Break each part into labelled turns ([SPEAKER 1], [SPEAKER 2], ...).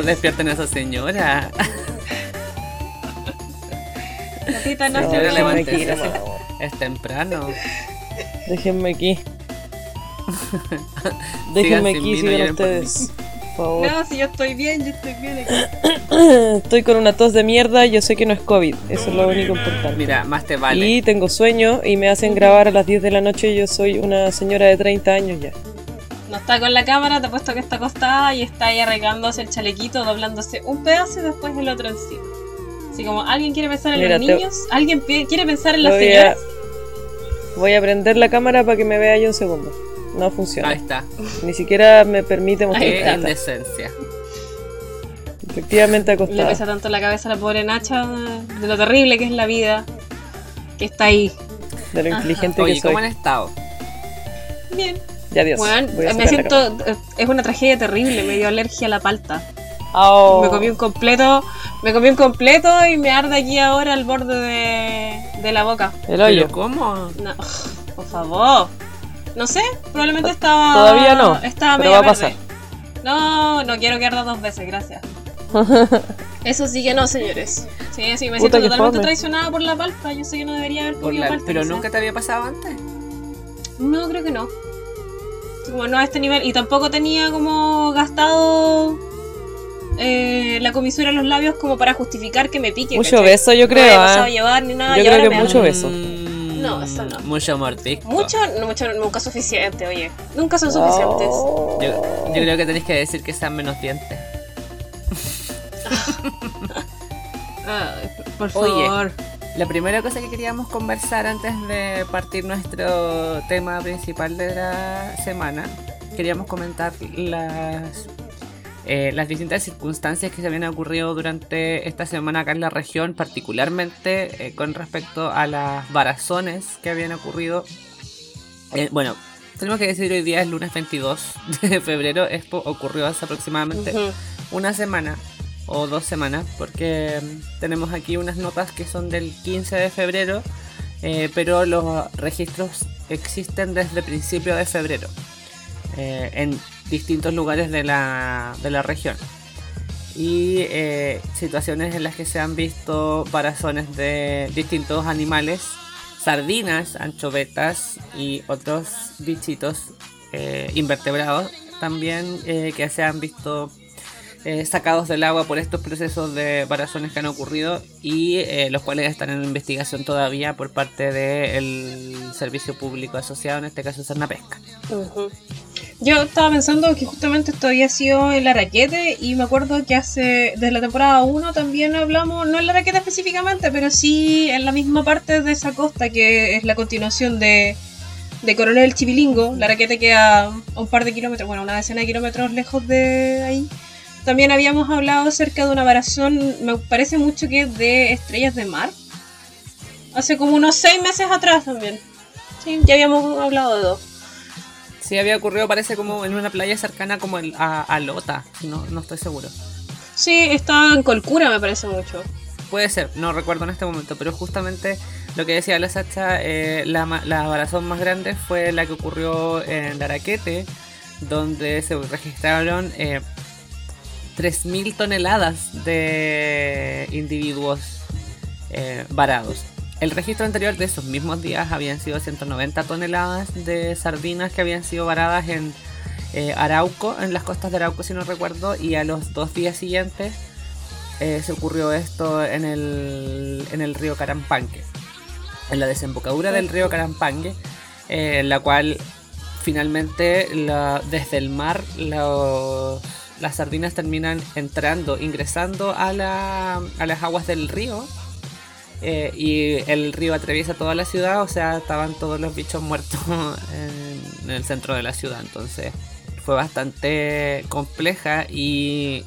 [SPEAKER 1] favor, despierten a esa señora.
[SPEAKER 2] No
[SPEAKER 3] No,
[SPEAKER 1] Señora,
[SPEAKER 3] aquí.
[SPEAKER 1] Es temprano.
[SPEAKER 3] Déjenme aquí. Déjenme aquí, sigan ustedes. Por favor.
[SPEAKER 2] No, si yo estoy bien, yo estoy bien aquí.
[SPEAKER 3] Estoy con una tos de mierda, yo sé que no es COVID, eso es lo único importante.
[SPEAKER 1] Mira, más te vale.
[SPEAKER 3] Y tengo sueño y me hacen grabar a las 10 de la noche yo soy una señora de 30 años ya.
[SPEAKER 2] No está con la cámara, te he puesto que está acostada y está ahí arreglándose el chalequito, doblándose un pedazo y después el otro encima. Así como, ¿alguien quiere pensar en
[SPEAKER 3] Mira,
[SPEAKER 2] los
[SPEAKER 3] te-
[SPEAKER 2] niños? ¿Alguien quiere pensar en las
[SPEAKER 3] voy a,
[SPEAKER 2] señoras?
[SPEAKER 3] voy a prender la cámara para que me vea yo un segundo. No funciona.
[SPEAKER 1] Ahí está.
[SPEAKER 3] Ni siquiera me permite mostrar
[SPEAKER 1] Qué indecencia.
[SPEAKER 3] Efectivamente
[SPEAKER 2] Le
[SPEAKER 3] acostada.
[SPEAKER 2] pesa tanto la cabeza a la pobre Nacha de lo terrible que es la vida, que está ahí.
[SPEAKER 3] De lo
[SPEAKER 2] Ajá.
[SPEAKER 3] inteligente que soy.
[SPEAKER 1] ¿cómo han estado?
[SPEAKER 2] Bien.
[SPEAKER 3] Ya Dios.
[SPEAKER 2] Bueno, me siento. eh, Es una tragedia terrible, me dio alergia a la palta.
[SPEAKER 3] Oh.
[SPEAKER 2] Me comí un completo, me comí un completo y me arde aquí ahora al borde de, de la boca.
[SPEAKER 3] El hoyo.
[SPEAKER 1] ¿Pero cómo?
[SPEAKER 2] No, por favor. No sé, probablemente estaba.
[SPEAKER 3] Todavía no,
[SPEAKER 2] Estaba
[SPEAKER 3] pero
[SPEAKER 2] media
[SPEAKER 3] va a
[SPEAKER 2] verde. No, no quiero que arda dos veces, gracias. Eso sí que no, señores. Sí, sí, me
[SPEAKER 3] Puta
[SPEAKER 2] siento totalmente
[SPEAKER 3] fome.
[SPEAKER 2] traicionada por la palta. Yo sé que no debería haber comido
[SPEAKER 1] la-
[SPEAKER 2] palta.
[SPEAKER 1] ¿Pero nunca te había pasado antes?
[SPEAKER 2] No, creo que no. Como no a este nivel. Y tampoco tenía como gastado eh, la comisura en los labios como para justificar que me pique.
[SPEAKER 3] Mucho
[SPEAKER 2] ¿cachai?
[SPEAKER 3] beso, yo
[SPEAKER 2] No me
[SPEAKER 3] creo.
[SPEAKER 2] a
[SPEAKER 3] ¿ah?
[SPEAKER 2] llevar ni nada.
[SPEAKER 3] Yo
[SPEAKER 2] y
[SPEAKER 3] creo
[SPEAKER 2] ahora
[SPEAKER 3] que
[SPEAKER 2] me
[SPEAKER 3] mucho beso.
[SPEAKER 2] No, eso no.
[SPEAKER 1] Mucho mordisco.
[SPEAKER 2] Mucho, no, mucho, nunca suficiente, oye. Nunca son suficientes.
[SPEAKER 3] Oh.
[SPEAKER 1] Yo, yo creo que tenéis que decir que sean menos dientes.
[SPEAKER 2] Ay, por
[SPEAKER 1] Oye. La primera cosa que queríamos conversar antes de partir nuestro tema principal de la semana, queríamos comentar las, eh, las distintas circunstancias que se habían ocurrido durante esta semana acá en la región, particularmente eh, con respecto a las varazones que habían ocurrido. Eh, bueno, tenemos que decir hoy día es lunes 22 de febrero, esto ocurrió hace aproximadamente una semana o dos semanas, porque mm, tenemos aquí unas notas que son del 15 de febrero, eh, pero los registros existen desde principio de febrero eh, en distintos lugares de la, de la región. Y eh, situaciones en las que se han visto varazones de distintos animales, sardinas, anchovetas y otros bichitos eh, invertebrados también que se han visto eh, sacados del agua por estos procesos de varazones que han ocurrido y eh, los cuales están en investigación todavía por parte del Servicio Público Asociado, en este caso Pesca.
[SPEAKER 2] Ujú. Yo estaba pensando que justamente esto había sido el Araquete y me acuerdo que hace, desde la temporada 1 también hablamos, no en la Araquete específicamente, pero sí en la misma parte de esa costa que es la continuación de, de Coronel Chipilingo. La Araquete queda un par de kilómetros, bueno, una decena de kilómetros lejos de ahí. También habíamos hablado acerca de una varazón, me parece mucho que es de estrellas de mar. Hace como unos seis meses atrás también. Sí, ya habíamos hablado de dos.
[SPEAKER 1] Sí, había ocurrido, parece como en una playa cercana como el- a, a Lota, no, no estoy seguro.
[SPEAKER 2] Sí, estaba en Colcura, me parece mucho.
[SPEAKER 1] Puede ser, no recuerdo en este momento, pero justamente lo que decía la Sacha, eh, la, la varazón más grande fue la que ocurrió en Laraquete, donde se registraron eh, 3.000 toneladas de individuos eh, varados. El registro anterior de esos mismos días habían sido 190 toneladas de sardinas que habían sido varadas en eh, Arauco, en las costas de Arauco si no recuerdo, y a los dos días siguientes eh, se ocurrió esto en el, en el río Carampangue, en la desembocadura del río Carampangue, en la cual finalmente desde el mar los- las sardinas terminan entrando, ingresando a, la- a las aguas del río. eh, y el río atraviesa toda la ciudad, o sea, estaban todos los bichos muertos en, el centro de la ciudad. Entonces fue bastante compleja y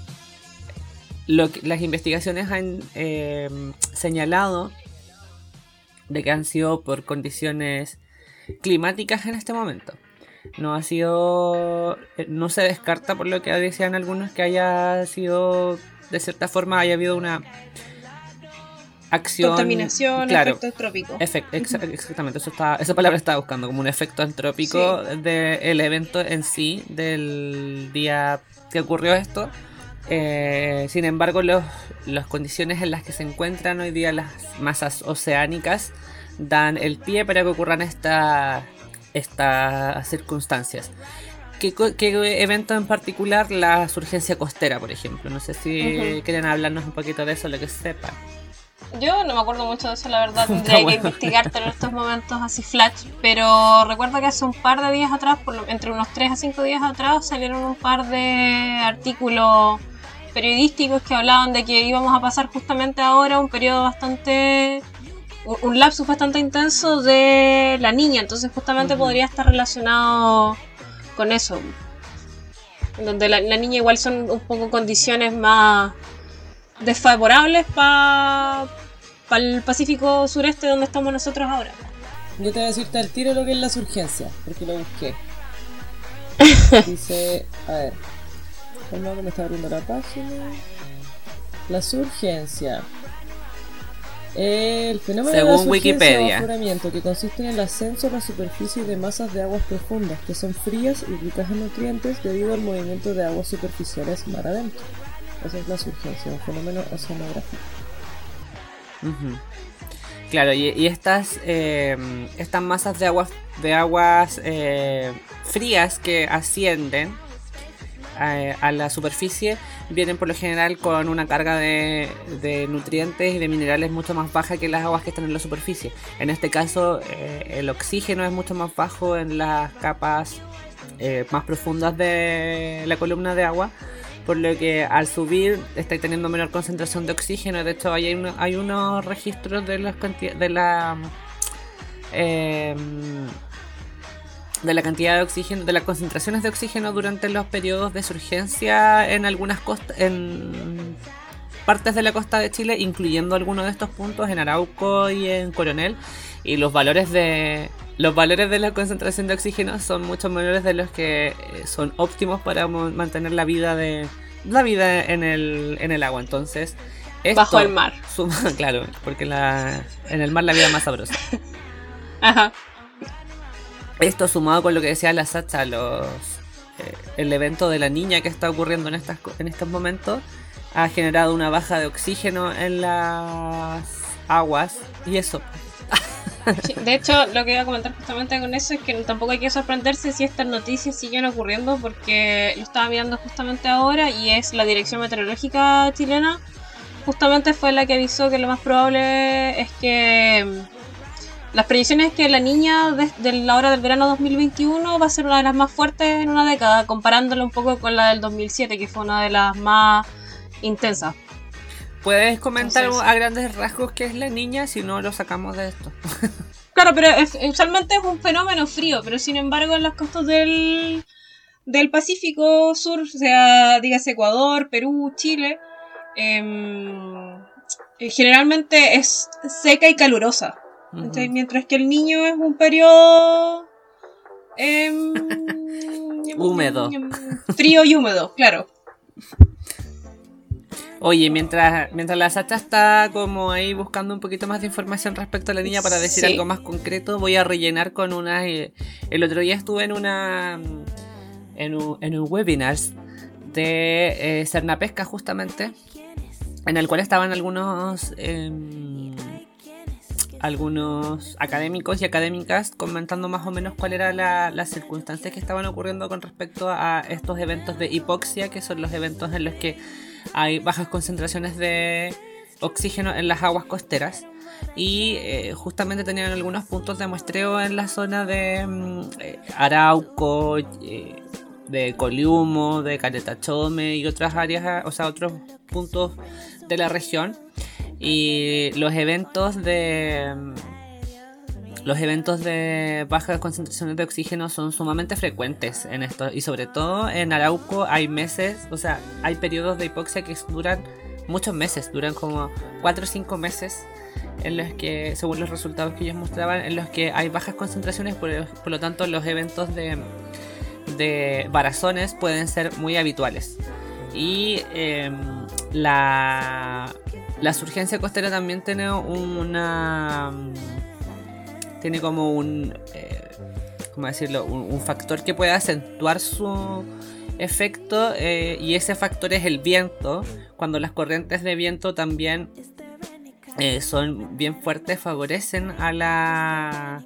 [SPEAKER 1] lo que- las investigaciones han eh, señalado de que han sido por condiciones climáticas en este momento. No ha sido. eh, No se descarta, por lo que decían algunos, que haya sido. De cierta forma, haya habido una. acción.
[SPEAKER 2] Contaminación,
[SPEAKER 1] claro,
[SPEAKER 2] efecto trópico.
[SPEAKER 1] efec- exa- exactamente, eso está, esa palabra estaba buscando, como un efecto antrópico del evento en sí, del día que ocurrió esto. Eh, sin embargo, los, las condiciones en las que se encuentran hoy día las masas oceánicas dan el pie para que ocurran esta- estas circunstancias. ¿Qué, qué evento en particular? La surgencia costera, por ejemplo. No sé si
[SPEAKER 2] Ujú.
[SPEAKER 1] quieren hablarnos un poquito de eso, lo que sepan.
[SPEAKER 2] Yo no me acuerdo mucho de eso, la verdad, tendría que
[SPEAKER 1] bueno.
[SPEAKER 2] investigártelo en estos momentos así flash, pero recuerdo que hace un par de días atrás, por lo- entre unos 3 a 5 días atrás, salieron un par de artículos periodísticos que hablaban de que íbamos a pasar justamente ahora un periodo bastante un- lapsus bastante intenso de la niña, entonces justamente podría estar relacionado con eso. Donde la, la niña igual son un poco condiciones más desfavorables para el Pacífico sureste donde estamos nosotros ahora.
[SPEAKER 3] Yo te voy a decirte al tiro lo que es la surgencia, porque lo busqué. Dice, a ver, que me está abriendo la página. La surgencia. El fenómeno de la
[SPEAKER 1] Según Wikipedia.
[SPEAKER 3] o afloramiento, que consiste en el ascenso a la superficie de masas de aguas profundas, que son frías y ricas en nutrientes debido al movimiento de aguas superficiales mar adentro. Esa es la surgencia, un fenómeno oceanográfico.
[SPEAKER 1] Ujú. Claro, y, y estas, eh, estas masas de aguas, de aguas eh, frías que ascienden eh, a la superficie vienen por lo general con una carga de, de nutrientes y de minerales mucho más baja que las aguas que están en la superficie. En este caso, eh, el oxígeno es mucho más bajo en las capas eh, más profundas de la columna de agua, por lo que al subir está teniendo menor concentración de oxígeno. De hecho, hay, hay unos registros de canti- de la de la cantidad de oxígeno, de las concentraciones de oxígeno durante los periodos de surgencia en algunas costas, en partes de la costa de Chile, incluyendo algunos de estos puntos en Arauco y en Coronel, y los valores de los valores de la concentración de oxígeno son mucho menores de los que eh, son óptimos para mantener la vida de la vida en el, en el agua. Entonces, esto
[SPEAKER 2] Bajo el mar.
[SPEAKER 1] suma- claro, porque la, en el mar la vida es más sabrosa.
[SPEAKER 2] Ajá.
[SPEAKER 1] Esto sumado con lo que decía la Sacha, los, eh, el evento de la niña que está ocurriendo en, estas, en estos momentos ha generado una baja de oxígeno en las aguas y eso.
[SPEAKER 2] De hecho, lo que iba a comentar justamente con eso es que tampoco hay que sorprenderse si estas noticias siguen ocurriendo porque lo estaba mirando justamente ahora y es la Dirección Meteorológica chilena. Justamente fue la que avisó que lo más probable es que las predicciones es que la niña de, de la hora del verano 2021 va a ser una de las más fuertes en una década, comparándola un poco con la del 2007, que fue una de las más intensas.
[SPEAKER 1] ¿Puedes comentar
[SPEAKER 2] Entonces-
[SPEAKER 1] a grandes rasgos qué es la niña si no lo sacamos de esto?
[SPEAKER 2] Claro, pero es- usualmente es un fenómeno frío, pero sin embargo en las costas del, del Pacífico Sur, o sea, dígase Ecuador, Perú, Chile, em, eh, generalmente es seca y calurosa. Entonces, mientras que el niño es un periodo em,
[SPEAKER 1] Húmedo.
[SPEAKER 2] Frío y húmedo, claro.
[SPEAKER 1] Oye, mientras, mientras la Sacha está como ahí buscando un poquito más de información respecto a la niña para decir
[SPEAKER 2] Sí.
[SPEAKER 1] algo más concreto, voy a rellenar con una... eh, el otro día estuve en una... En un, en un webinar de eh, Cernapesca justamente, en el cual estaban algunos... em, algunos académicos y académicas comentando más o menos cuál era la- las circunstancias que estaban ocurriendo con respecto a estos eventos de hipoxia, que son los eventos en los que hay bajas concentraciones de oxígeno en las aguas costeras y eh, justamente tenían algunos puntos de muestreo en la zona de mm, eh, Arauco, eh, de Coliumo, de Caretachome y otras áreas, o sea, otros puntos de la región. Y los eventos de los eventos de bajas concentraciones de oxígeno son sumamente frecuentes en esto y sobre todo en Arauco hay meses, o sea, hay periodos de hipoxia que duran muchos meses, duran como 4 o 5 meses en los que, según los resultados que ellos mostraban, en los que hay bajas concentraciones, por, por lo tanto los eventos de, de varazones pueden ser muy habituales. Y em, la, la surgencia costera también tiene una. Tiene como un. Eh, ¿Cómo decirlo? Un, factor que puede acentuar su efecto eh, y ese factor es el viento. Cuando las corrientes de viento también eh, son bien fuertes, favorecen a la,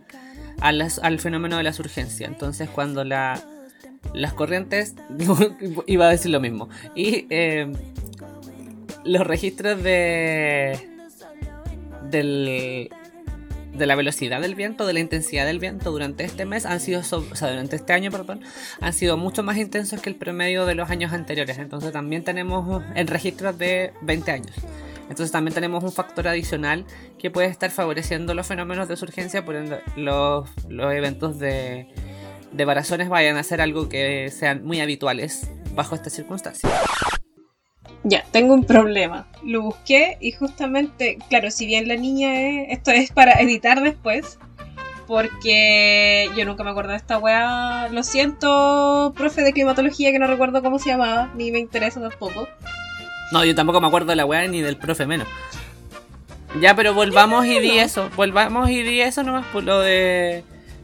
[SPEAKER 1] al fenómeno de la surgencia. Entonces, cuando la, las corrientes, iba a decir lo mismo, y los registros de, del, de la velocidad del viento, de la intensidad del viento durante este mes han sido, o sea, durante este año, perdón, han sido mucho más intensos que el promedio de los años anteriores. Entonces también tenemos en registros de 20 años. Entonces también tenemos un factor adicional que puede estar favoreciendo los fenómenos de surgencia, por ende los, los eventos de, de barazones vayan a ser algo que sean muy habituales bajo estas circunstancias.
[SPEAKER 2] Ya, tengo un problema. Lo busqué y justamente, claro, si bien la niña es. Esto es para editar después. Porque yo nunca me acuerdo de esta weá. Lo siento, profe de climatología, que no recuerdo cómo se llamaba, ni me interesa tampoco.
[SPEAKER 1] No, yo tampoco me acuerdo de la weá ni del profe menos. Ya, pero volvamos y di eso. Volvamos y di eso nomás por lo de,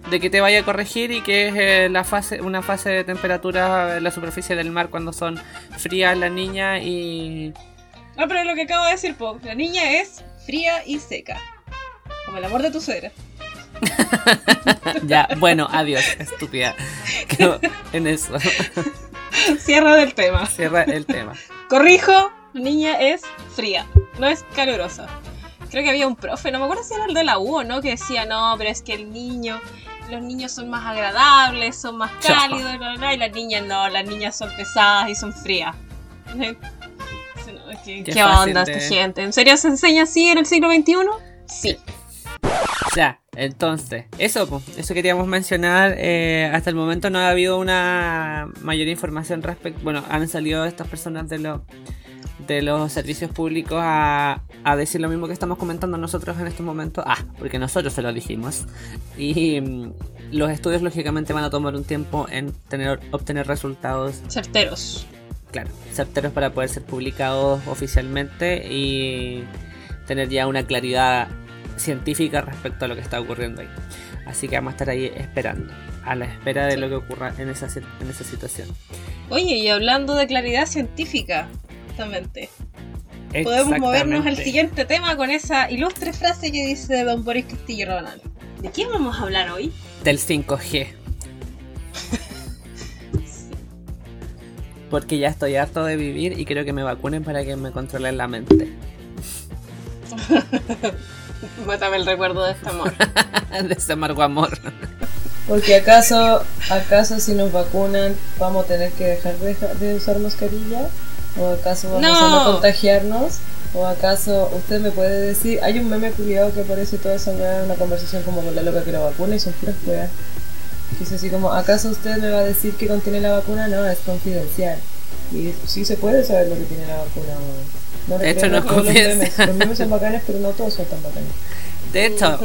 [SPEAKER 1] de que te vaya a corregir y que es eh, la fase, una fase de temperatura en la superficie del mar cuando son frías la niña y.
[SPEAKER 2] Ah, pero lo que acabo de decir, po. La niña es fría y seca. Como el amor de tu suegra.
[SPEAKER 1] ya, bueno, adiós, estúpida. en eso.
[SPEAKER 2] Cierra del tema.
[SPEAKER 1] Cierra el tema.
[SPEAKER 2] Corrijo, la niña es fría, no es calurosa. Creo que había un profe, no me acuerdo si era el de la U o no, que decía, no, pero es que el niño, los niños son más agradables, son más cálidos, y las niñas no, las niñas son pesadas y son frías. ¿Qué, onda esta gente? ¿En serio se enseña así en el siglo XXI? Sí.
[SPEAKER 1] Ya, entonces, eso, eso queríamos mencionar. Eh, hasta el momento no ha habido una mayor información respecto. Bueno, han salido estas personas de, lo, de los servicios públicos a, a, decir lo mismo que estamos comentando nosotros en estos momentos. Ah, porque nosotros se lo dijimos. Y mm, los estudios, lógicamente, van a tomar un tiempo en tener, obtener resultados
[SPEAKER 2] certeros.
[SPEAKER 1] Claro, certeros para poder ser publicados oficialmente y tener ya una claridad científica respecto a lo que está ocurriendo ahí. Así que vamos a estar ahí esperando, a la espera de lo que ocurra en esa, en esa situación.
[SPEAKER 2] Oye, y hablando de claridad científica, justamente, podemos movernos al siguiente tema con esa ilustre frase que dice don Boris Castillo Rabanal. ¿De qué vamos a hablar hoy?
[SPEAKER 1] Del 5G. Porque ya estoy harto de vivir y quiero que me vacunen para que me controlen la mente.
[SPEAKER 2] Mátame el recuerdo de este amor.
[SPEAKER 1] de este amargo amor.
[SPEAKER 3] Porque acaso, acaso si nos vacunan vamos a tener que dejar de, usar mascarilla o acaso vamos a no contagiarnos o acaso usted me puede decir, hay un meme culiado que aparece toda esa en una conversación como con la loca que lo vacuna y son puras weas. Que es así como, ¿acaso usted me va a decir que contiene la vacuna? No, es confidencial. Y sí se puede saber lo que tiene la vacuna.
[SPEAKER 1] de hecho, no es
[SPEAKER 3] confidencial. Los memes son bacanes, pero no todos son tan bacanes.
[SPEAKER 1] De hecho,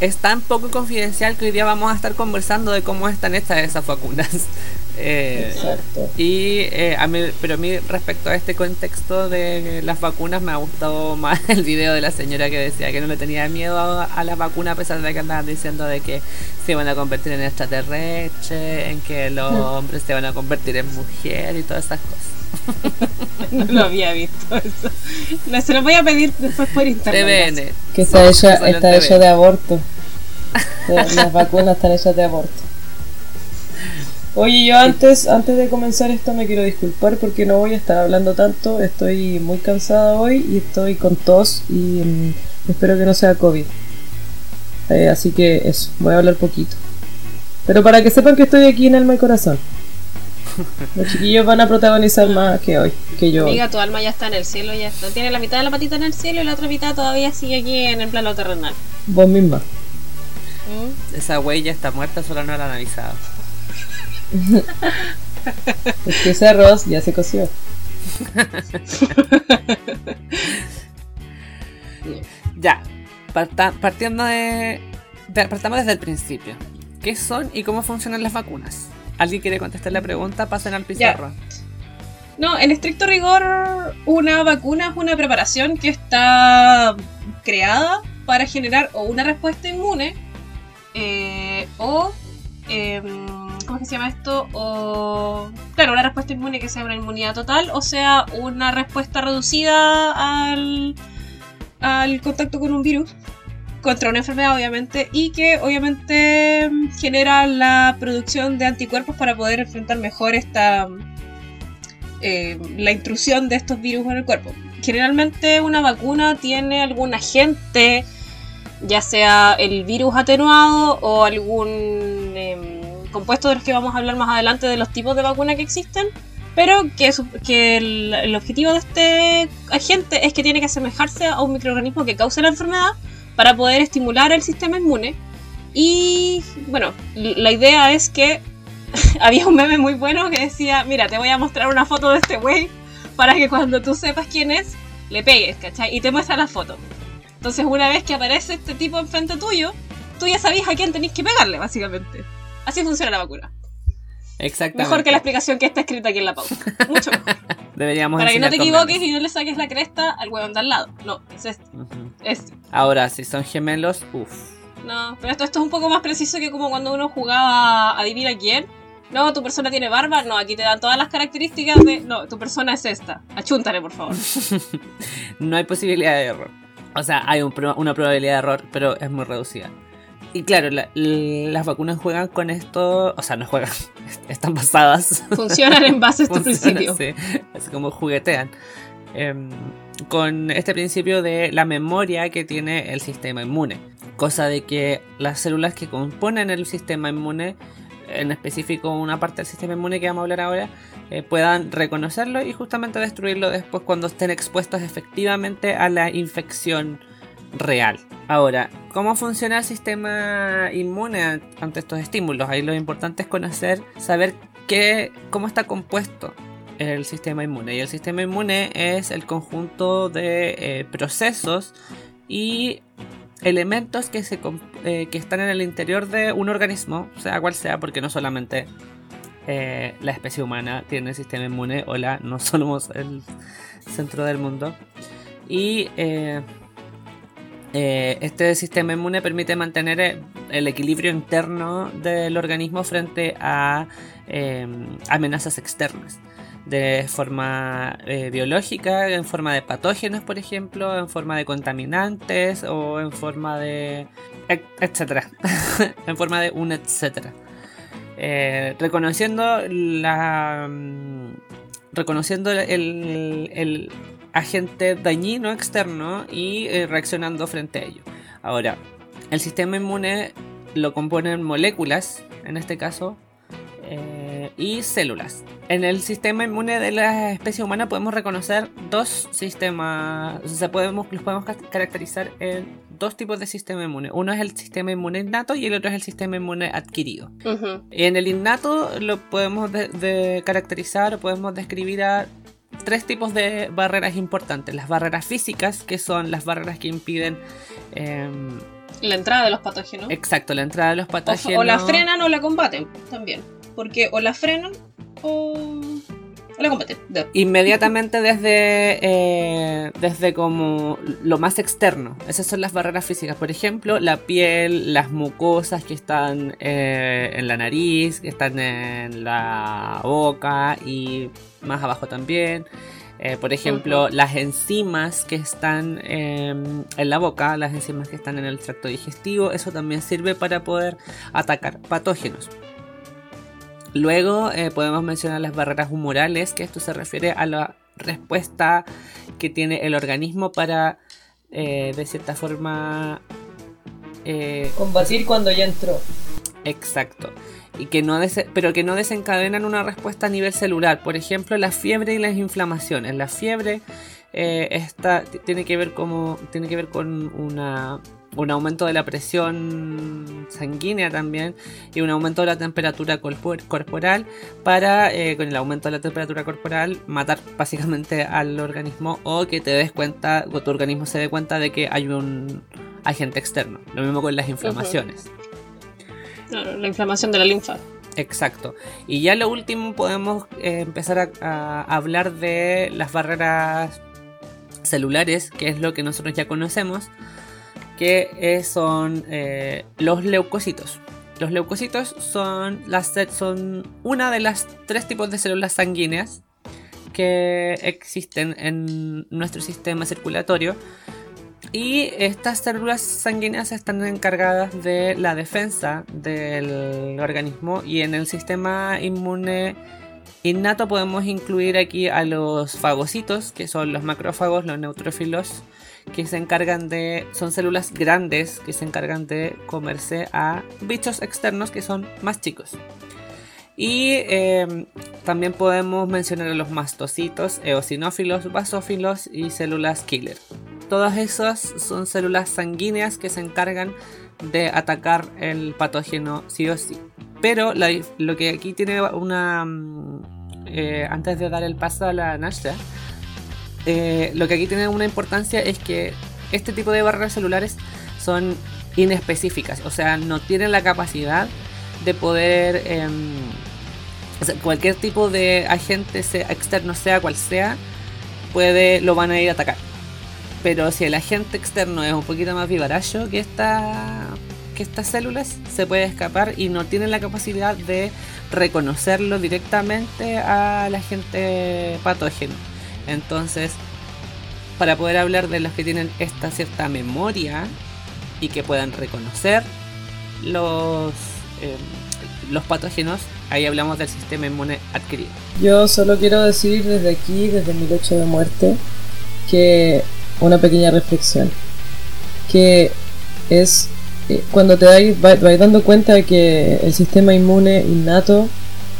[SPEAKER 1] es tan poco confidencial que hoy día vamos a estar conversando de cómo están hechas esas vacunas. Eh, Exacto. Y eh, a mí, pero a mí respecto a este contexto de las vacunas me ha gustado más el video de la señora que decía que no le tenía miedo a, a las vacunas a pesar de que andaban diciendo de que se iban a convertir en extraterrestres, en que los hombres se van a convertir en mujer y todas esas cosas.
[SPEAKER 2] no lo había visto eso. se lo voy a pedir después por internet.
[SPEAKER 3] Que está hecha, está hecha de aborto. Las vacunas están hechas de aborto. Oye, yo antes, antes de comenzar esto me quiero disculpar porque no voy a estar hablando tanto. Estoy muy cansada hoy y estoy con tos y mm, espero que no sea COVID. Eh, así que eso, voy a hablar poquito. Pero para que sepan que estoy aquí en alma y corazón. Los chiquillos van a protagonizar más que hoy, que yo.
[SPEAKER 2] Amiga, tu alma ya está en el cielo, ya está. Tiene la mitad de la patita en el cielo y la otra mitad todavía sigue aquí en el plano terrenal.
[SPEAKER 3] Vos misma.
[SPEAKER 1] ¿Mm? Esa huella está muerta, solo no la han avisado.
[SPEAKER 3] es que ese arroz ya se coció.
[SPEAKER 1] ya, partiendo de, Partamos desde el principio. ¿Qué son y cómo funcionan las vacunas? ¿Alguien quiere contestar la pregunta? Pasen al pizarro.
[SPEAKER 2] No, en estricto rigor, una vacuna es una preparación que está creada para generar o una respuesta inmune eh, o... Em, ¿Cómo se llama esto? O... Claro, una respuesta inmune que sea una inmunidad total o sea una respuesta reducida al, al contacto con un virus contra una enfermedad obviamente y que obviamente genera la producción de anticuerpos para poder enfrentar mejor esta eh, la intrusión de estos virus en el cuerpo. Generalmente una vacuna tiene algún agente, ya sea el virus atenuado o algún em, compuesto de los que vamos a hablar más adelante de los tipos de vacuna que existen, pero que, que el, el, objetivo de este agente es que tiene que asemejarse a un microorganismo que cause la enfermedad para poder estimular el sistema inmune. Y bueno, la idea es que había un meme muy bueno que decía, mira, te voy a mostrar una foto de este güey para que cuando tú sepas quién es, le pegues, ¿cachai? Y te muestra la foto. Entonces una vez que aparece este tipo enfrente tuyo, tú ya sabías a quién tenés que pegarle, básicamente. Así funciona la vacuna.
[SPEAKER 1] Exactamente.
[SPEAKER 2] Mejor que la explicación que está escrita aquí en la pauta. Mucho mejor.
[SPEAKER 1] Deberíamos
[SPEAKER 2] Para que no te equivoques y no le saques la cresta al huevón de al lado. No, es este. este.
[SPEAKER 1] Ahora, si son gemelos, uff.
[SPEAKER 2] No, pero esto, esto es un poco más preciso que como cuando uno jugaba Adivina quién no, tu persona tiene barba. No, aquí te dan todas las características de. No, tu persona es esta. Achúntale, por favor.
[SPEAKER 1] no hay posibilidad de error. O sea, hay una probabilidad de error, pero es muy reducida. Y claro, las vacunas juegan con esto, o sea, no juegan, están basadas.
[SPEAKER 2] Funcionan en base a este principio.
[SPEAKER 1] Sí, es como juguetean. Em, con este principio de la memoria que tiene el sistema inmune. Cosa de que las células que componen el sistema inmune en específico una parte del sistema inmune que vamos a hablar ahora, eh, puedan reconocerlo y justamente destruirlo después cuando estén expuestos efectivamente a la infección real. Ahora, ¿cómo funciona el sistema inmune ante estos estímulos? Ahí lo importante es conocer, saber qué, cómo está compuesto el sistema inmune. Y el sistema inmune es el conjunto de eh, procesos y elementos que, se, eh, que están en el interior de un organismo, sea cual sea, porque no solamente eh, la especie humana tiene sistema inmune, hola, no somos el centro del mundo. Y este sistema inmune permite mantener el equilibrio interno del organismo frente a amenazas externas de forma eh, biológica, en forma de patógenos, por ejemplo, en forma de contaminantes o en forma de... etcétera, en forma de un etcétera. Eh, reconociendo la... Mm, reconociendo el, agente dañino externo y eh, reaccionando frente a ello. Ahora, el sistema inmune lo componen moléculas, en este caso, y células. En el sistema inmune de la especie humana podemos reconocer dos sistemas, o sea, podemos, los podemos caracterizar en dos tipos de sistema inmune. Uno es el sistema inmune innato y el otro es el sistema inmune adquirido. En el innato lo podemos caracterizar o podemos describir a tres tipos de barreras importantes. Las barreras físicas, que son las barreras que impiden...
[SPEAKER 2] Em, la entrada de los patógenos.
[SPEAKER 1] Exacto, la entrada de los patógenos.
[SPEAKER 2] o la frenan o la combaten también porque o la frenan o,
[SPEAKER 1] Inmediatamente desde, eh, desde como lo más externo. Esas son las barreras físicas. Por ejemplo, la piel, las mucosas que están eh, en la nariz, que están en la boca y más abajo también. Eh, por ejemplo, las enzimas que están en la boca, las enzimas que están en el tracto digestivo, eso también sirve para poder atacar patógenos. Luego eh, podemos mencionar las barreras humorales, que esto se refiere a la respuesta que tiene el organismo para, eh, de cierta forma...
[SPEAKER 3] Eh, Combatir cuando ya entró.
[SPEAKER 1] Exacto. Y que no pero que no desencadenan una respuesta a nivel celular. Por ejemplo, la fiebre y las inflamaciones. La fiebre tiene, que ver como, tiene que ver con una un aumento de la presión sanguínea también y un aumento de la temperatura corporal para, eh, con el aumento de la temperatura corporal, matar básicamente al organismo o que te des cuenta, o tu organismo se dé cuenta de que hay un agente externo. Lo mismo con las inflamaciones.
[SPEAKER 2] la inflamación de la linfa.
[SPEAKER 1] Exacto. Y ya lo último podemos eh, empezar a, a hablar de las barreras celulares, que es lo que nosotros ya conocemos, que eh, son eh, los leucocitos. Los leucocitos son, son una de las tres tipos de células sanguíneas que existen en nuestro sistema circulatorio. Y estas células sanguíneas están encargadas de la defensa del organismo y en el sistema inmune innato podemos incluir aquí a los fagocitos, que son los macrófagos, los neutrófilos, que se encargan de... son células grandes que se encargan de comerse a bichos externos que son más chicos. Y em, también podemos mencionar a los mastocitos, eosinófilos, basófilos y células killer. Todas esas son células sanguíneas que se encargan de atacar el patógeno sí o sí. Pero lo que aquí tiene una... Mm, eh, antes de dar el paso a la Nasha, eh, lo que aquí tiene una importancia es que este tipo de barreras celulares son inespecíficas, o sea, no tienen la capacidad de poder... Em, cualquier tipo de agente sea, externo, sea cual sea, puede, lo van a ir a atacar. Pero si el agente externo es un poquito más vivaracho que, esta, que estas células, se puede escapar y no tienen la capacidad de reconocerlo directamente al agente patógeno. Entonces, para poder hablar de los que tienen esta cierta memoria y que puedan reconocer los, eh, los patógenos, ahí hablamos del sistema inmune adquirido.
[SPEAKER 3] Yo solo quiero decir desde aquí, desde mi lecho de muerte, que una pequeña reflexión, que es eh, cuando te vais, vais dando cuenta de que el sistema inmune innato